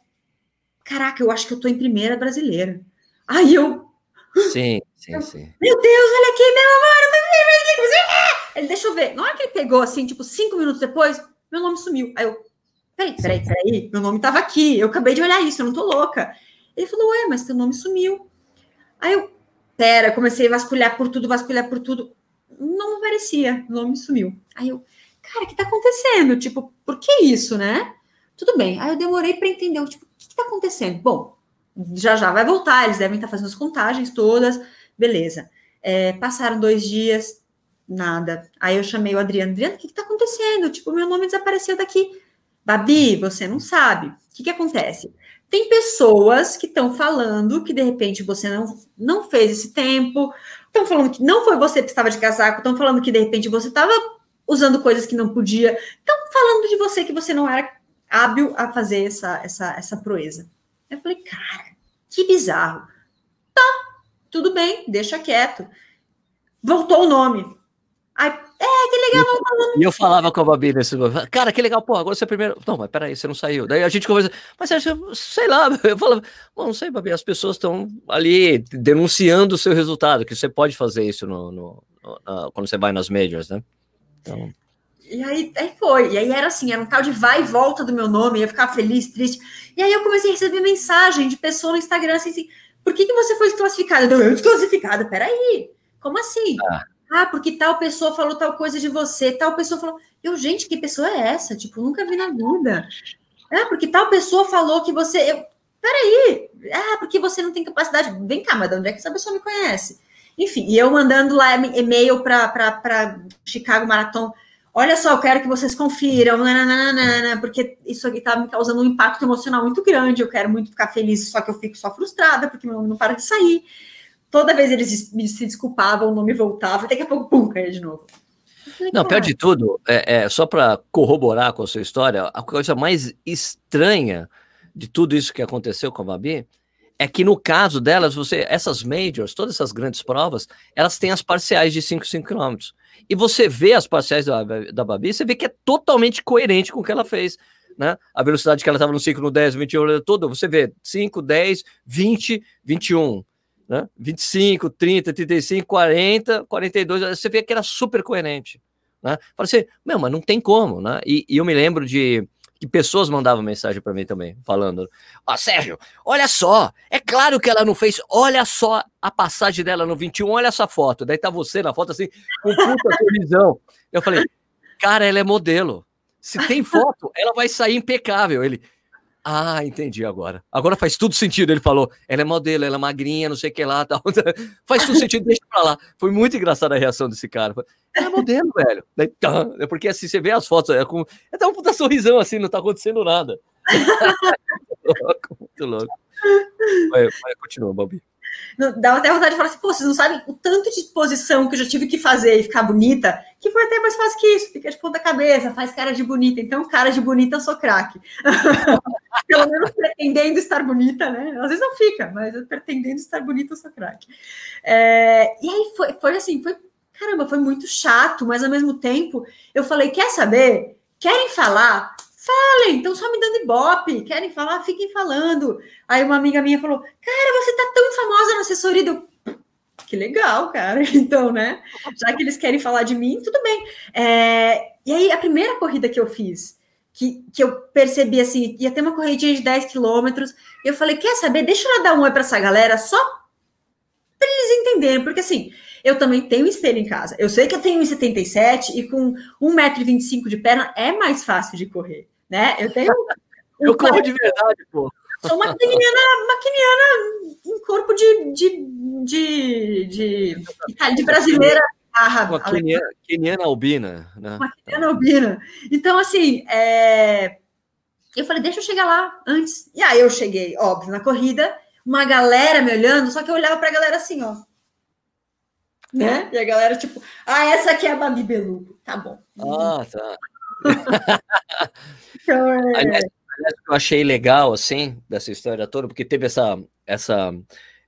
caraca, eu acho que eu tô em primeira brasileira. Aí eu. Sim, sim, eu, sim. Meu Deus, olha aqui, meu amor. Ele, deixa eu ver. Na hora que ele pegou, assim, tipo, cinco minutos depois, meu nome sumiu. Aí eu, peraí, peraí, peraí, meu nome tava aqui. Eu acabei de olhar isso, eu não tô louca. Ele falou, ué, mas teu nome sumiu. Aí eu, pera, comecei a vasculhar por tudo, vasculhar por tudo. Não aparecia, o nome sumiu. Aí eu, cara, o que tá acontecendo? Tipo, por que isso, né? Tudo bem. Aí eu demorei para entender, tipo, o que está acontecendo? Bom, já já vai voltar, eles devem estar tá fazendo as contagens todas, beleza. É, passaram dois dias, nada. Aí eu chamei o Adriano, Adriano, o que está acontecendo? Tipo, meu nome desapareceu daqui. Babi, você não sabe. O que, que acontece? Tem pessoas que estão falando que de repente você não, não fez esse tempo, estão falando que não foi você que estava de casaco, estão falando que de repente você estava usando coisas que não podia, estão falando de você que você não era hábil a fazer essa, essa, essa proeza. Eu falei, cara, que bizarro. Tá, tudo bem, deixa quieto. Voltou o nome. Aí, é, que legal. E eu falava com a Babi nesse cara, que legal, pô, agora você é primeiro. Não, mas peraí, você não saiu. Daí a gente conversa, mas sei lá, [LAUGHS] eu falava, não sei, Babi, as pessoas estão ali denunciando o seu resultado, que você pode fazer isso no, no, no, quando você vai nas majors, né? Então. E aí, aí foi. E aí era assim, era um tal de vai e volta do meu nome, ia ficar feliz, triste. E aí eu comecei a receber mensagem de pessoa no Instagram assim, assim por que, que você foi desclassificada? Eu, eu desclassificada, peraí. Como assim? Ah. ah, porque tal pessoa falou tal coisa de você, tal pessoa falou. Eu, gente, que pessoa é essa? Tipo, nunca vi na vida. Ah, porque tal pessoa falou que você. Eu, peraí. Ah, porque você não tem capacidade. Vem cá, mas de onde é que essa pessoa me conhece? Enfim, e eu mandando lá e-mail para Chicago Marathon. Olha só, eu quero que vocês confiram, nananana, porque isso aqui está me causando um impacto emocional muito grande. Eu quero muito ficar feliz, só que eu fico só frustrada, porque meu nome não para de sair. Toda vez eles se desculpavam, o nome voltava, daqui a pouco, pum, caía de novo. Não, pior de tudo, é, é só para corroborar com a sua história, a coisa mais estranha de tudo isso que aconteceu com a Babi é que no caso delas, você, essas majors, todas essas grandes provas, elas têm as parciais de 5, 5 quilômetros. E você vê as parciais da, da Babi, você vê que é totalmente coerente com o que ela fez. Né? A velocidade que ela estava no 5, no 10, 21, tudo, você vê 5, 10, 20, 21, né? 25, 30, 35, 40, 42, você vê que era super coerente. Né? Fala assim, meu, mas não tem como, né? E, e eu me lembro de que pessoas mandavam mensagem para mim também, falando: Ó, Sérgio, olha só, é claro que ela não fez, olha só a passagem dela no 21, olha essa foto. Daí tá você na foto assim, com puta televisão. Eu falei: Cara, ela é modelo. Se tem foto, ela vai sair impecável. Ele, ah, entendi agora. Agora faz tudo sentido. Ele falou, ela é modelo, ela é magrinha, não sei o que lá, tal. [LAUGHS] faz tudo sentido, deixa pra lá. Foi muito engraçada a reação desse cara. Ela é modelo, velho. É porque assim, você vê as fotos, é com. É até um puta sorrisão assim, não tá acontecendo nada. [LAUGHS] muito louco, muito louco. Vai, vai, continua, Bobi. Dá até vontade de falar assim, pô, vocês não sabem o tanto de exposição que eu já tive que fazer e ficar bonita, que foi até mais fácil que isso, fica de ponta cabeça, faz cara de bonita. Então, cara de bonita, eu sou craque. [LAUGHS] Pelo menos pretendendo estar bonita, né? Às vezes não fica, mas pretendendo estar bonita, eu sou craque. É, e aí foi, foi assim, foi, caramba, foi muito chato, mas ao mesmo tempo eu falei, quer saber? Querem falar? Falem, então só me dando ibope. Querem falar? Fiquem falando. Aí uma amiga minha falou: Cara, você tá tão famosa na assessoria do. Que legal, cara. [LAUGHS] Então, né? Já que eles querem falar de mim, tudo bem. É... E aí, a primeira corrida que eu fiz, que, que eu percebi assim, ia ter uma corridinha de 10 quilômetros, eu falei: Quer saber? Deixa eu dar um oi para essa galera só para eles entenderem, porque assim, eu também tenho um espelho em casa. Eu sei que eu tenho 1,77 e com 1,25m de perna é mais fácil de correr né? Eu tenho. Um [LAUGHS] eu corro de verdade, pô. Sou uma maquiniana, maquiniana em corpo de, de, de, de, de brasileira. uma queniana, queniana albina. Né? Uma queniana albina. Então, assim, é... eu falei, deixa eu chegar lá antes. E aí eu cheguei, óbvio, na corrida, uma galera me olhando, só que eu olhava para a galera assim, ó. Né? E a galera, tipo, ah, essa aqui é a Babi Belugo. Tá bom. Ah, tá. É. aliás, eu achei legal, assim, dessa história toda, porque teve essa, essa,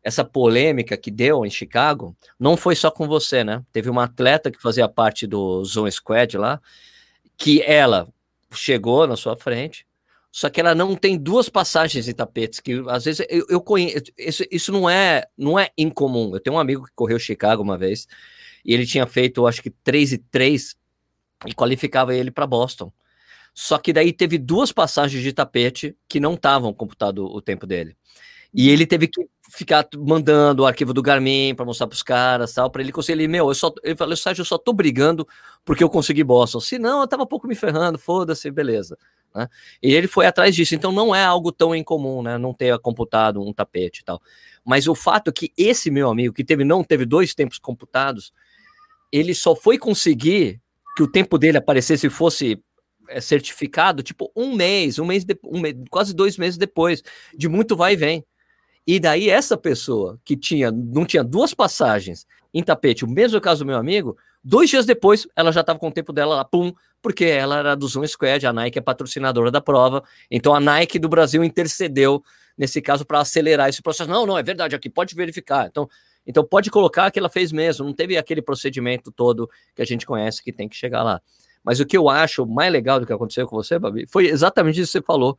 essa polêmica que deu em Chicago, não foi só com você, né? Teve uma atleta que fazia parte do Zone Squad lá, que ela chegou na sua frente, só que ela não tem duas passagens em tapetes, que às vezes eu, eu conheço, isso, isso não é não é incomum. Eu tenho um amigo que correu Chicago uma vez, e ele tinha feito, acho que 3 e 3 e qualificava ele para Boston. Só que daí teve duas passagens de tapete que não estavam computado o tempo dele. E ele teve que ficar mandando o arquivo do Garmin para mostrar para os caras, tal, para ele conseguir. Ele, meu, eu só, ele falou, Sérgio, eu só tô brigando porque eu consegui Boston. Se não, eu tava pouco me ferrando, foda-se, beleza. Né? E ele foi atrás disso. Então não é algo tão incomum, né? Não ter computado um tapete e tal. Mas o fato é que esse meu amigo, que teve não teve dois tempos computados, ele só foi conseguir que o tempo dele aparecesse fosse é, certificado, tipo, um mês, um mês, de, um mês, quase dois meses depois, de muito vai e vem. E daí essa pessoa que tinha, não tinha duas passagens em tapete, o mesmo caso do meu amigo, dois dias depois ela já estava com o tempo dela lá, pum, porque ela era do Zoom Squad, a Nike é patrocinadora da prova, então a Nike do Brasil intercedeu nesse caso para acelerar esse processo. Não, não, é verdade, aqui pode verificar. Então, então pode colocar que ela fez mesmo, não teve aquele procedimento todo que a gente conhece que tem que chegar lá. Mas o que eu acho mais legal do que aconteceu com você, Babi, foi exatamente isso que você falou.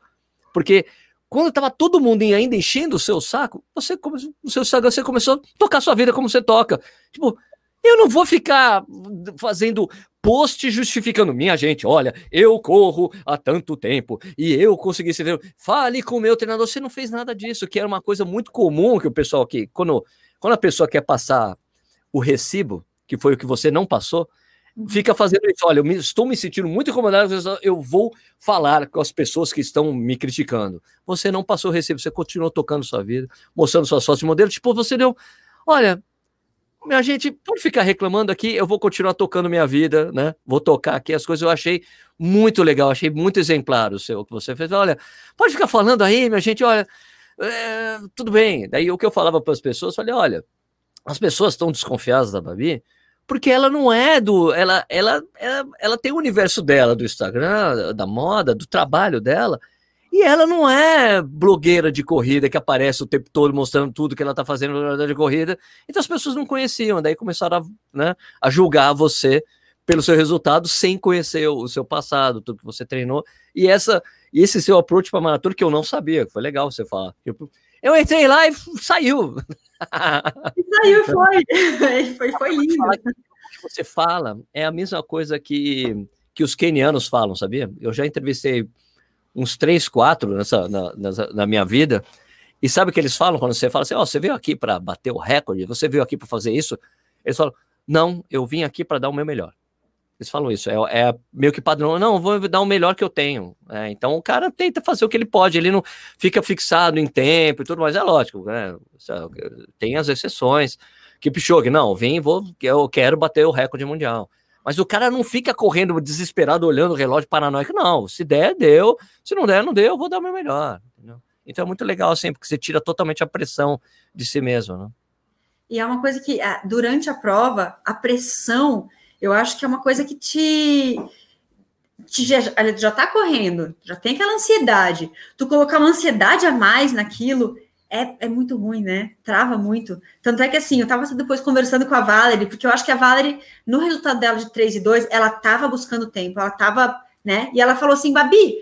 Porque quando estava todo mundo ainda enchendo o seu saco, você o seu saco, você começou a tocar sua vida como você toca. Tipo, eu não vou ficar fazendo post justificando. Minha gente, olha, eu corro há tanto tempo e eu consegui ser. Fale com o meu treinador. Você não fez nada disso, que era uma coisa muito comum que o pessoal aqui, quando, quando a pessoa quer passar o recibo, que foi o que você não passou, uhum. fica fazendo isso. Olha, eu me, estou me sentindo muito incomodado, eu vou falar com as pessoas que estão me criticando. Você não passou o recibo, você continuou tocando sua vida, mostrando suas fotos de modelo. Tipo, você deu. Olha, minha gente, pode ficar reclamando aqui, eu vou continuar tocando minha vida, né? Vou tocar aqui as coisas. Eu achei muito legal, achei muito exemplar o seu que você fez. Olha, pode ficar falando aí, minha gente, olha, é, tudo bem. Daí o que eu falava para as pessoas, falei, olha, as pessoas estão desconfiadas da Babi porque ela não é do. Ela, ela, ela, ela tem o universo dela, do Instagram, da moda, do trabalho dela. E ela não é blogueira de corrida que aparece o tempo todo mostrando tudo que ela está fazendo de corrida. Então as pessoas não conheciam, daí começaram a, né, a julgar você pelo seu resultado sem conhecer o seu passado, tudo que você treinou. E essa esse seu approach para maratona que eu não sabia, foi legal você falar. Tipo, eu entrei lá e saiu. E saiu, [LAUGHS] foi. foi, foi lindo. O que você fala é a mesma coisa que, que os kenianos falam, sabia? Eu já entrevistei uns três, quatro nessa, na, nessa, na minha vida. E sabe o que eles falam quando você fala assim: Ó, oh, você veio aqui para bater o recorde, você veio aqui para fazer isso? Eles falam: Não, eu vim aqui para dar o meu melhor. Eles falam isso, é, é, meio que padrão. Não, vou dar o melhor que eu tenho. É, então o cara tenta fazer o que ele pode, ele não fica fixado em tempo e tudo mais. É lógico, né? Tem as exceções. Kipchoge, não, vim, vou, eu quero bater o recorde mundial. Mas o cara não fica correndo desesperado, olhando o relógio paranoico. Não, se der, deu. Se não der, não deu, eu vou dar o meu melhor. Entendeu? Então é muito legal, assim, porque você tira totalmente a pressão de si mesmo. Né? E é uma coisa que, ah, durante a prova, a pressão eu acho que é uma coisa que te, te já, já tá correndo, já tem aquela ansiedade. Tu colocar uma ansiedade a mais naquilo é, é muito ruim, né? Trava muito. Tanto é que assim, eu tava depois conversando com a Valerie, porque eu acho que a Valerie, no resultado dela de 3 e 2, ela tava buscando tempo, ela tava, né? E ela falou assim, Babi,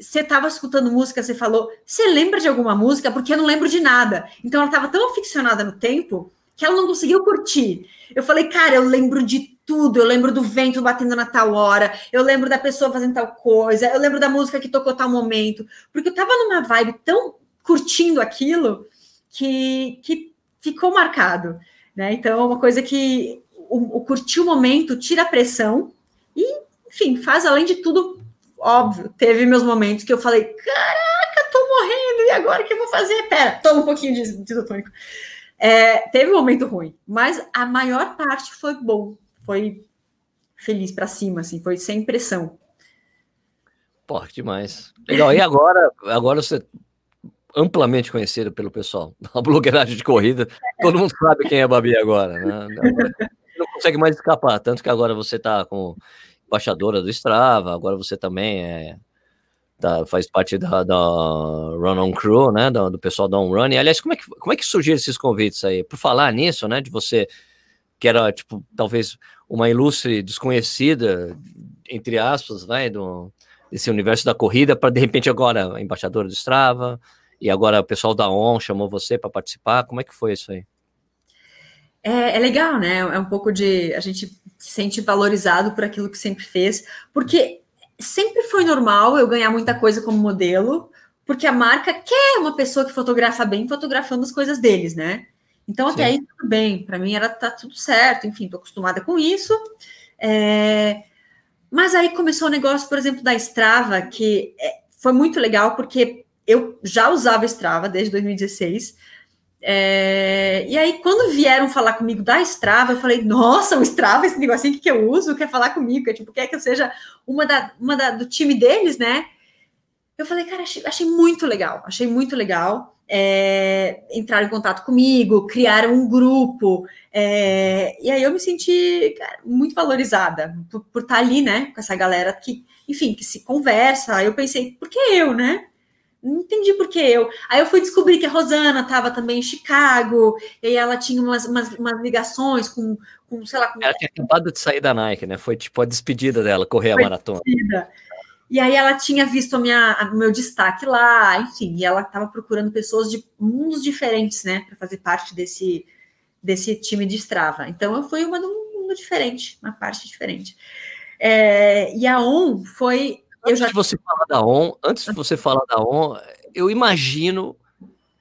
você estava escutando música, você falou, você lembra de alguma música? Porque eu não lembro de nada. Então ela estava tão aficionada no tempo que ela não conseguiu curtir. Eu falei, cara, eu lembro de tudo. Eu lembro do vento batendo na tal hora, eu lembro da pessoa fazendo tal coisa, eu lembro da música que tocou tal momento, porque eu tava numa vibe tão curtindo aquilo que, que ficou marcado, né? Então, é uma coisa que o, o curtir o momento tira a pressão e, enfim, faz além de tudo, óbvio. Teve meus momentos que eu falei, caraca, tô morrendo, e agora o que eu vou fazer? Pera, toma um pouquinho de, de tônico. É, teve um momento ruim, mas a maior parte foi bom foi feliz para cima, assim, foi sem pressão. Pô, demais. Legal. E agora, agora você amplamente conhecido pelo pessoal. [LAUGHS] A blogueiragem de corrida, todo mundo sabe quem é a Babi agora, né? Não consegue mais escapar, tanto que agora você está com embaixadora do Strava, agora você também é Tá, faz parte da, da Run On Crew, né, do, do pessoal da On Run. E, aliás, como é, que, como é que surgiram esses convites aí? Por falar nisso, né, de você, que era, tipo, talvez uma ilustre desconhecida, entre aspas, vai, do, desse universo da corrida, para de repente agora embaixadora do Strava, e agora o pessoal da ON chamou você para participar. Como é que foi isso aí? É, é, legal, né? É um pouco de. A gente se sente valorizado por aquilo que sempre fez, porque sempre foi normal eu ganhar muita coisa como modelo, porque a marca quer uma pessoa que fotografa bem fotografando as coisas deles, né? Então, até Sim. aí, tudo bem. Para mim, era tá tudo certo. Enfim, estou acostumada com isso. É... Mas aí começou o negócio, por exemplo, da Strava, que é, foi muito legal, porque eu já usava Strava desde 2016. É... E aí, quando vieram falar comigo da Strava, eu falei, nossa, o Strava, esse negocinho que eu uso, quer falar comigo, quer, tipo, quer que eu seja uma, da, uma da, do time deles, né? Eu falei, cara, achei, achei muito legal, achei muito legal é, entraram em contato comigo, criaram um grupo, é, e aí eu me senti cara, muito valorizada por, por, estar ali, né, com essa galera que, enfim, que se conversa. Eu pensei, por que eu, né? Não entendi por que eu. Aí eu fui descobrir que a Rosana estava também em Chicago, e ela tinha umas, umas, umas ligações com, com, sei lá. Com... Ela tinha acabado de sair da Nike, né? Foi tipo a despedida dela, correr Foi a maratona. Despedida. E aí ela tinha visto o meu destaque lá, enfim, e ela estava procurando pessoas de mundos diferentes, né, para fazer parte desse, desse time de Strava. Então eu fui uma do, tudo diferente, uma parte diferente. É, e a ON foi. Antes já... de você falar da ON, antes de você falar da ON, eu imagino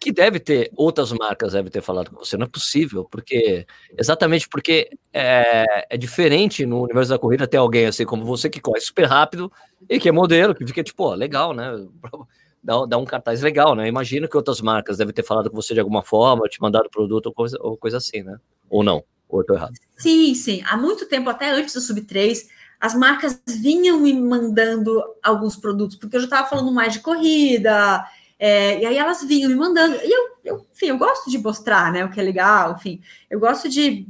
que deve ter, outras marcas devem ter falado com você, não é possível, porque, exatamente porque é, é diferente no universo da corrida ter alguém assim como você que corre super rápido e que é modelo, que fica tipo, ó, legal, né? [LAUGHS] Dá, dá um cartaz legal, né? Imagino que outras marcas devem ter falado com você de alguma forma, te mandado produto ou coisa, ou coisa assim, né? Ou não, ou eu tô errado. Sim, sim. Há muito tempo, até antes do Sub 3, as marcas vinham me mandando alguns produtos, porque eu já estava falando mais de corrida, é, e aí elas vinham me mandando. E eu, eu, enfim, eu gosto de mostrar, né? O que é legal, enfim, eu gosto de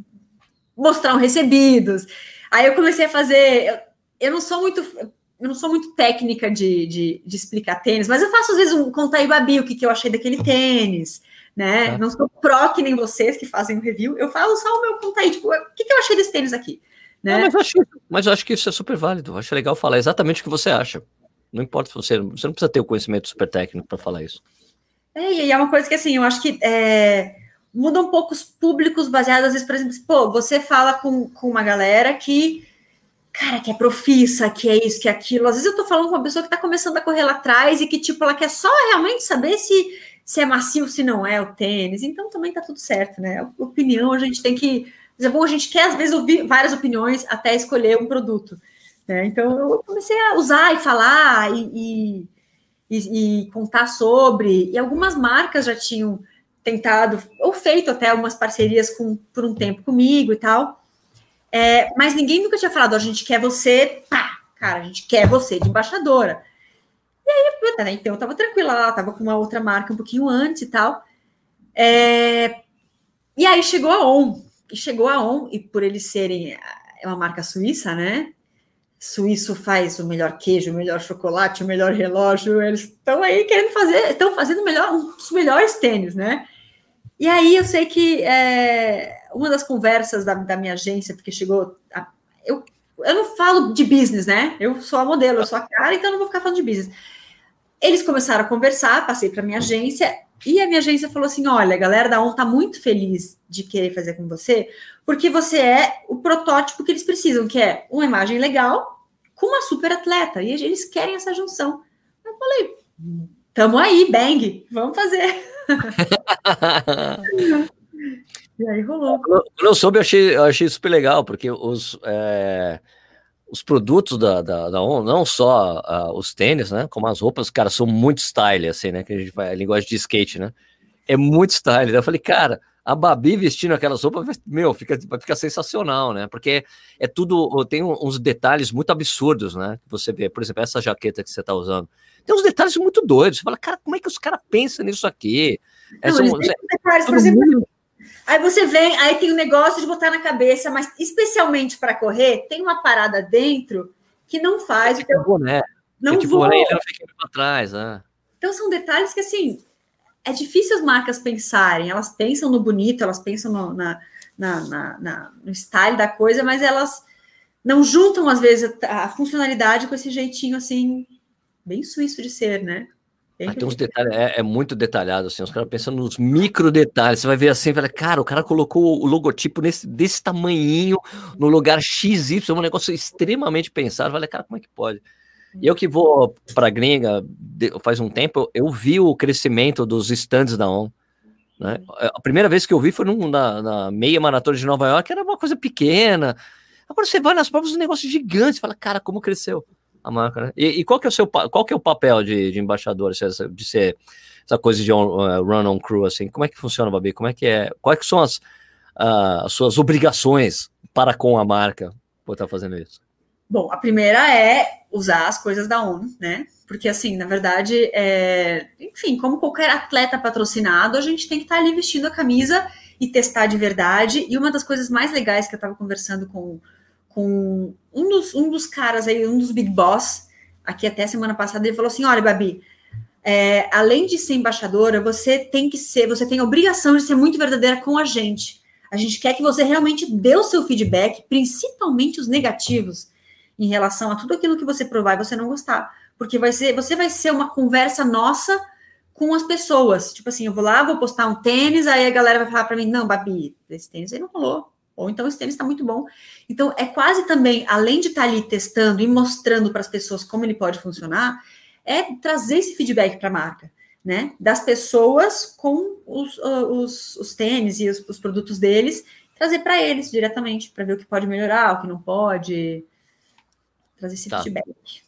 mostrar um recebidos. Aí eu comecei a fazer. Eu, eu não sou muito. Eu não sou muito técnica de, de, de, explicar tênis, mas eu faço às vezes um contar e babi o que, que eu achei daquele tênis, né? É. Não sou pró que nem vocês que fazem o review, eu falo só o meu contar aí, tipo, o que, que eu achei desse tênis aqui? Né? mas, eu acho, mas eu acho que isso é super válido. Eu acho legal falar exatamente o que você acha. Não importa se você. Você não precisa ter o conhecimento super técnico para falar isso. É, e é uma coisa que assim, eu acho que é, muda um pouco os públicos baseados, às vezes, por exemplo, pô, você fala com, com uma galera que, cara, que é profissa, que é isso, que é aquilo. Às vezes eu tô falando com uma pessoa que tá começando a correr lá atrás e que, tipo, ela quer só realmente saber se, se é macio, se não é o tênis. Então também tá tudo certo, né? Opinião, a gente tem que. É bom, a gente quer, às vezes, ouvir várias opiniões até escolher um produto. Né? Então eu comecei a usar e falar e, e, e, contar sobre, e algumas marcas já tinham tentado, ou feito até algumas parcerias com, por um tempo comigo e tal. É, mas ninguém nunca tinha falado, a gente quer você, pá, cara, a gente quer você de embaixadora. E aí, né, então eu tava tranquila lá, tava com uma outra marca um pouquinho antes e tal. É, e aí chegou a ON, e chegou a ON, e por eles serem é uma marca suíça, né? suíço faz o melhor queijo, o melhor chocolate, o melhor relógio, eles estão aí querendo fazer, estão fazendo melhor, um dos melhores tênis, né? E aí eu sei que é, uma das conversas da, da, minha agência, porque chegou. A, eu, eu não falo de business, né? Eu sou a modelo, eu sou a cara, então eu não vou ficar falando de business. Eles começaram a conversar, passei para minha agência, e a minha agência falou assim: olha, a galera da ON está muito feliz de querer fazer com você, porque você é o protótipo que eles precisam, que é uma imagem legal, com uma super atleta. E eles querem essa junção. Eu falei, tamo aí, bang, vamos fazer. [LAUGHS] e aí rolou. Quando eu soube, eu achei, eu achei super legal, porque os, é, os produtos da, da, da ON, não só uh, os tênis, né? Como as roupas, cara, são muito style, assim, né? Que a gente vai, a linguagem de skate, né? É muito style. Eu falei, cara, a Babi vestindo aquelas roupas, meu, fica, vai ficar sensacional, né? Porque é tudo, tem uns detalhes muito absurdos, né? Que você vê, por exemplo, essa jaqueta que você tá usando. Tem uns detalhes muito doidos. Você fala, cara, como é que os caras pensam nisso aqui? Não, são, é, detalhes, por exemplo, mundo... aí você vem, aí tem o negócio de botar na cabeça, mas especialmente para correr, tem uma parada dentro que não faz. É tipo, né? Não é tipo, voa. Ele não fica para trás, né? Então são detalhes que assim é difícil as marcas pensarem, elas pensam no bonito, elas pensam no, na, na, na, na, no style da coisa, mas elas não juntam, às vezes, a, a funcionalidade com esse jeitinho assim, bem suíço de ser, né? Ah, tem uns detalhes, é, é, muito detalhado, assim, os caras pensando nos micro detalhes. Você vai ver assim, vai, cara, o cara colocou o logotipo nesse, desse tamanhinho, no lugar XY, é um negócio extremamente pensado. Olha, cara, como é que pode? Eu que vou para gringa faz um tempo, eu vi o crescimento dos stands da ON. Né? A primeira vez que eu vi foi num, na, na, meia maratona de Nova York, era uma coisa pequena. Agora você vai nas provas, um negócio gigante, fala, cara, como cresceu a marca, né? E, e, qual que é o seu qual que é o papel de, de embaixador, de ser essa coisa de on, uh, run on crew, assim? Como é que funciona, Babi? Como é que é? Quais que são as, uh, as suas obrigações para com a marca por estar fazendo isso? Bom, a primeira é usar as coisas da ONU, né? Porque, assim, na verdade, é... enfim, como qualquer atleta patrocinado, a gente tem que estar ali vestindo a camisa e testar de verdade. E uma das coisas mais legais que eu estava conversando com, com um, dos, um dos caras aí, um dos big boss, aqui até semana passada, ele falou assim: olha, Babi, é, além de ser embaixadora, você tem que ser, você tem a obrigação de ser muito verdadeira com a gente. A gente quer que você realmente dê o seu feedback, principalmente os negativos em relação a tudo aquilo que você provar e você não gostar. Porque vai ser, você vai ser uma conversa nossa com as pessoas. Tipo assim, eu vou lá, vou postar um tênis, aí a galera vai falar para mim: não, Babi, esse tênis aí não rolou. Ou então esse tênis está muito bom. Então, é quase também, além de estar tá ali testando e mostrando para as pessoas como ele pode funcionar, é trazer esse feedback para a marca, né? Das pessoas com os, uh, os, os tênis e os, os produtos deles, trazer para eles diretamente, para ver o que pode melhorar, o que não pode, trazer esse tá. feedback.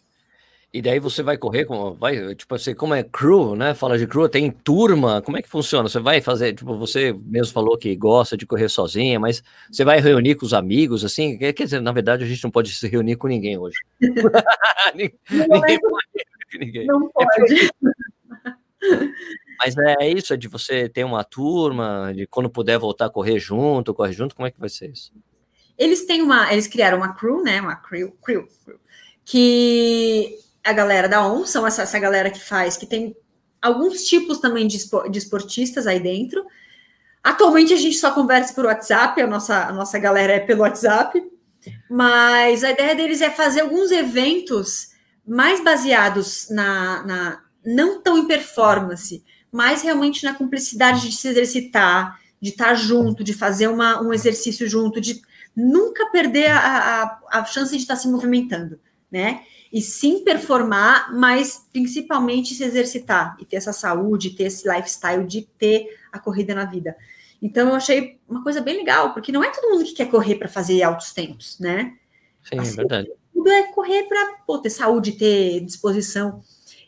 E daí você vai correr com, vai, tipo assim, como é crew, né? Fala de crew, tem turma, como é que funciona? Você vai fazer, tipo, você mesmo falou que gosta de correr sozinha, mas você vai reunir com os amigos, assim? Quer dizer, na verdade, a gente não pode se reunir com ninguém hoje. [LAUGHS] [LAUGHS] ninguém, ninguém pode com ninguém. Não pode. [LAUGHS] Mas é isso, é de você ter uma turma, de quando puder voltar a correr junto, correr junto, como é que vai ser isso? Eles têm uma, eles criaram uma crew, né? Uma crew, crew, crew que a galera da ON, são essa, essa galera que faz, que tem alguns tipos também de, esportistas aí dentro. Atualmente a gente só conversa por WhatsApp, a nossa, a nossa galera é pelo WhatsApp, mas a ideia deles é fazer alguns eventos mais baseados na, na não tão em performance, mas realmente na cumplicidade de se exercitar, de estar junto, de fazer uma, um exercício junto, de nunca perder a, a, a chance de estar se movimentando, né? E sim performar, mas principalmente se exercitar e ter essa saúde, ter esse lifestyle de ter a corrida na vida. Então eu achei uma coisa bem legal, porque não é todo mundo que quer correr para fazer altos tempos, né? Sim, é assim, é verdade. Tudo é correr para ter saúde, ter disposição.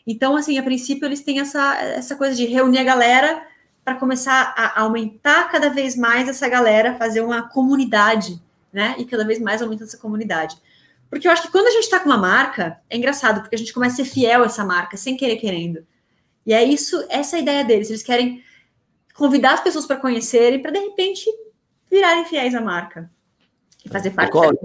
Então, assim, a princípio eles têm essa, essa coisa de reunir a galera para começar a aumentar cada vez mais essa galera, fazer uma comunidade, né? E cada vez mais aumenta essa comunidade. Porque eu acho que quando a gente está com uma marca, é engraçado, porque a gente começa a ser fiel a essa marca, sem querer querendo. E é isso, essa é a ideia deles. Eles querem convidar as pessoas para conhecerem, para de repente virarem fiéis à marca e fazer parte qual, da.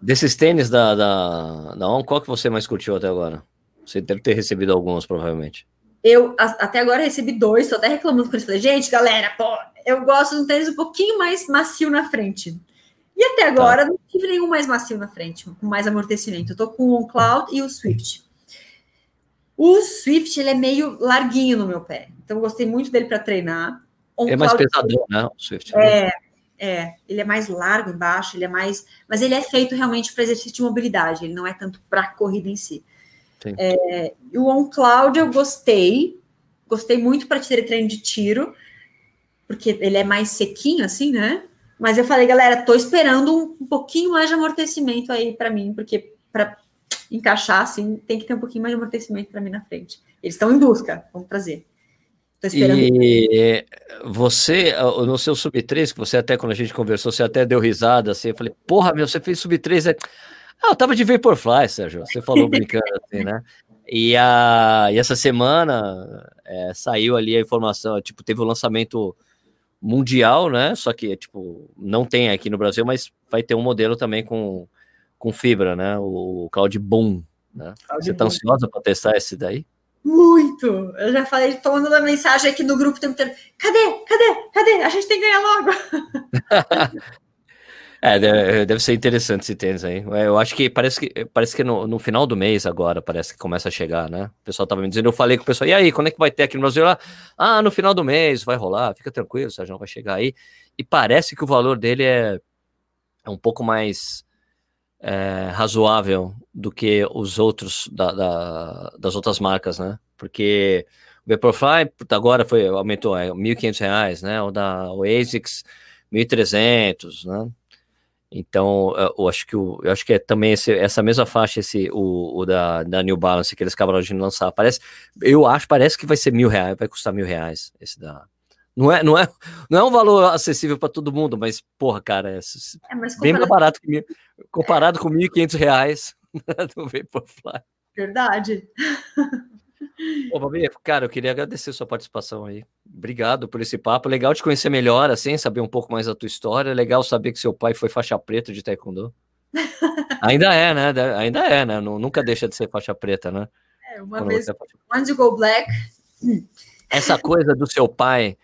Desses tênis da, da, da ON, qual que você mais curtiu até agora? Você deve ter recebido alguns, provavelmente. Eu a, até agora recebi dois, tô até reclamando com eles. Falei, gente, galera, pô, eu gosto de um tênis um pouquinho mais macio na frente. E até agora tá. não tive nenhum mais macio na frente, com mais amortecimento. Eu tô com o Cloud e o Swift. O Swift ele é meio larguinho no meu pé, então gostei muito dele para treinar. O é mais pesadão, né? O Swift. É, é, ele é mais largo embaixo, ele é mais, mas ele é feito realmente para exercício de mobilidade. Ele não é tanto para corrida em si. É, o On Cloud eu gostei, gostei muito para ter treino de tiro, porque ele é mais sequinho assim, né? Mas eu falei, galera, tô esperando um, um pouquinho mais de amortecimento aí para mim, porque para encaixar assim, tem que ter um pouquinho mais de amortecimento para mim na frente. Eles estão em busca, vamos trazer. Tô esperando. E você, no seu sub 3, que você até quando a gente conversou, você até deu risada assim, eu falei, porra, meu, você fez sub 3, é... Ah, eu tava de Vaporfly, Sérgio, você falou [LAUGHS] brincando assim, né? E, a, e essa semana é, saiu ali a informação, tipo, teve o lançamento mundial, né? Só que, tipo, não tem aqui no Brasil, mas vai ter um modelo também com, com fibra, né? O Cloud Boom. Né? Cloud Você tá ansiosa para testar esse daí? Muito! Eu já falei, tô mandando mensagem aqui no grupo o tempo inteiro. Cadê? Cadê? Cadê? A gente tem que ganhar logo! [LAUGHS] É, deve ser interessante esse tênis aí. É, eu acho que parece que, parece que no, no, final do mês agora, parece que começa a chegar, né? O pessoal tava me dizendo, eu falei com o pessoal, e aí, quando é que vai ter aqui no Brasil? Ah, no final do mês vai rolar, fica tranquilo, o Sérgio vai chegar aí. E parece que o valor dele é, é um pouco mais é, razoável do que os outros da, da, das outras marcas, né? Porque o Vaporfly agora foi, aumentou, é R$ 1.500, né? O da o ASICS, 1.300, né? Então, eu acho que, o, eu acho que é também esse, essa mesma faixa, esse, o, o da, da, New Balance, que eles acabaram de lançar. Parece, eu acho, parece que vai ser mil reais, vai custar mil reais esse da. Não é, não é, não é um valor acessível para todo mundo, mas, porra, cara, é, é bem mais barato que mil, comparado é. com mil e quinhentos reais [LAUGHS] do Vaporfly. Verdade. [LAUGHS] Ô, Babi, cara, eu queria agradecer sua participação aí. Obrigado por esse papo. Legal te conhecer melhor, assim, saber um pouco mais da tua história. Legal saber que seu pai foi faixa preta de taekwondo. [LAUGHS] Ainda é, né? Ainda é, né? Nunca deixa de ser faixa preta, né? É, uma Quando vez, é once you go black. Essa coisa do seu pai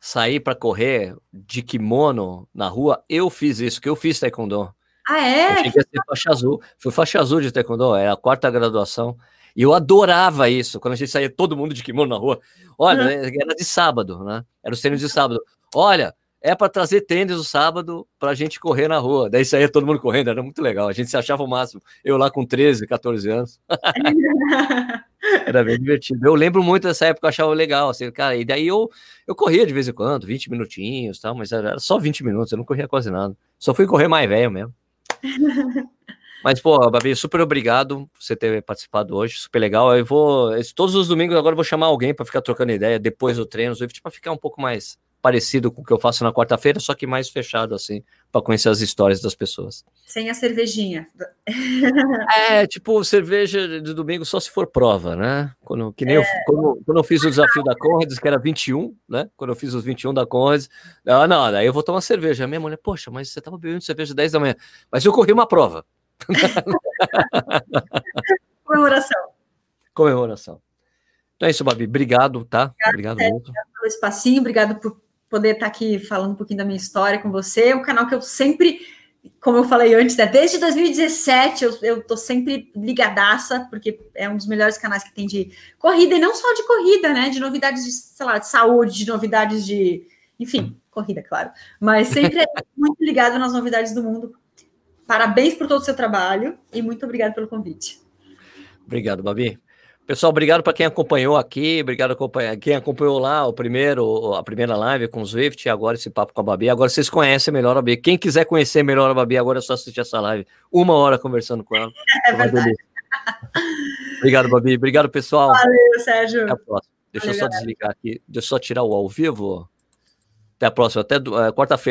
sair para correr de kimono na rua, eu fiz isso, que eu fiz taekwondo. Ah, é? Eu cheguei a ser faixa azul. Fui faixa azul de taekwondo, é a quarta graduação. E eu adorava isso, quando a gente saía todo mundo de kimono na rua. Olha, uhum. era de sábado, né? Era o tênis de sábado. Olha, é para trazer tênis no sábado para a gente correr na rua. Daí saía todo mundo correndo, era muito legal. A gente se achava o máximo. Eu lá com 13, 14 anos. [LAUGHS] era bem divertido. Eu lembro muito dessa época, eu achava legal, assim, cara. E daí eu, eu corria de vez em quando, 20 minutinhos, tal, mas era só 20 minutos, eu não corria quase nada. Só fui correr mais velho mesmo. [LAUGHS] Mas, pô, Babi, super obrigado por você ter participado hoje, super legal. Eu vou, todos os domingos agora eu vou chamar alguém para ficar trocando ideia depois do treino, para ficar um pouco mais parecido com o que eu faço na quarta-feira, só que mais fechado, assim, para conhecer as histórias das pessoas. Sem a cervejinha. [LAUGHS] é, tipo, cerveja de domingo só se for prova, né? Quando, que nem é... eu, quando, quando, eu fiz o desafio da Conrads, que era 21, né? Quando eu fiz os 21 da Conrads, ah, não, daí eu vou tomar cerveja. A minha mulher, poxa, mas você tava bebendo cerveja 10 da manhã. Mas eu corri uma prova. [LAUGHS] Comemoração. Comemoração. Então é isso, Babi. Obrigado, tá? Obrigado, obrigado muito. pelo espacinho, obrigado por poder estar aqui falando um pouquinho da minha história com você. É um canal que eu sempre, como eu falei antes, né, desde 2017 eu, eu tô sempre ligadaça, porque é um dos melhores canais que tem de corrida, e não só de corrida, né? De novidades de, sei lá, de saúde, de novidades de. Enfim, corrida, claro. Mas sempre é muito ligado nas novidades do mundo. Parabéns por todo o seu trabalho e muito obrigado pelo convite. Obrigado, Babi. Pessoal, obrigado para quem acompanhou aqui, obrigado a quem acompanhou lá o primeiro, a primeira live com o Swift, agora esse papo com a Babi. Agora vocês conhecem melhor a Babi. Quem quiser conhecer melhor a Babi, agora é só assistir essa live. Uma hora conversando com ela. [LAUGHS] É verdade. Obrigado, Babi. Obrigado, pessoal. Valeu, Sérgio. Até a próxima. Deixa Valeu, eu só galera. desligar aqui. Deixa eu só tirar o ao vivo. Até a próxima. Até uh, quarta-feira.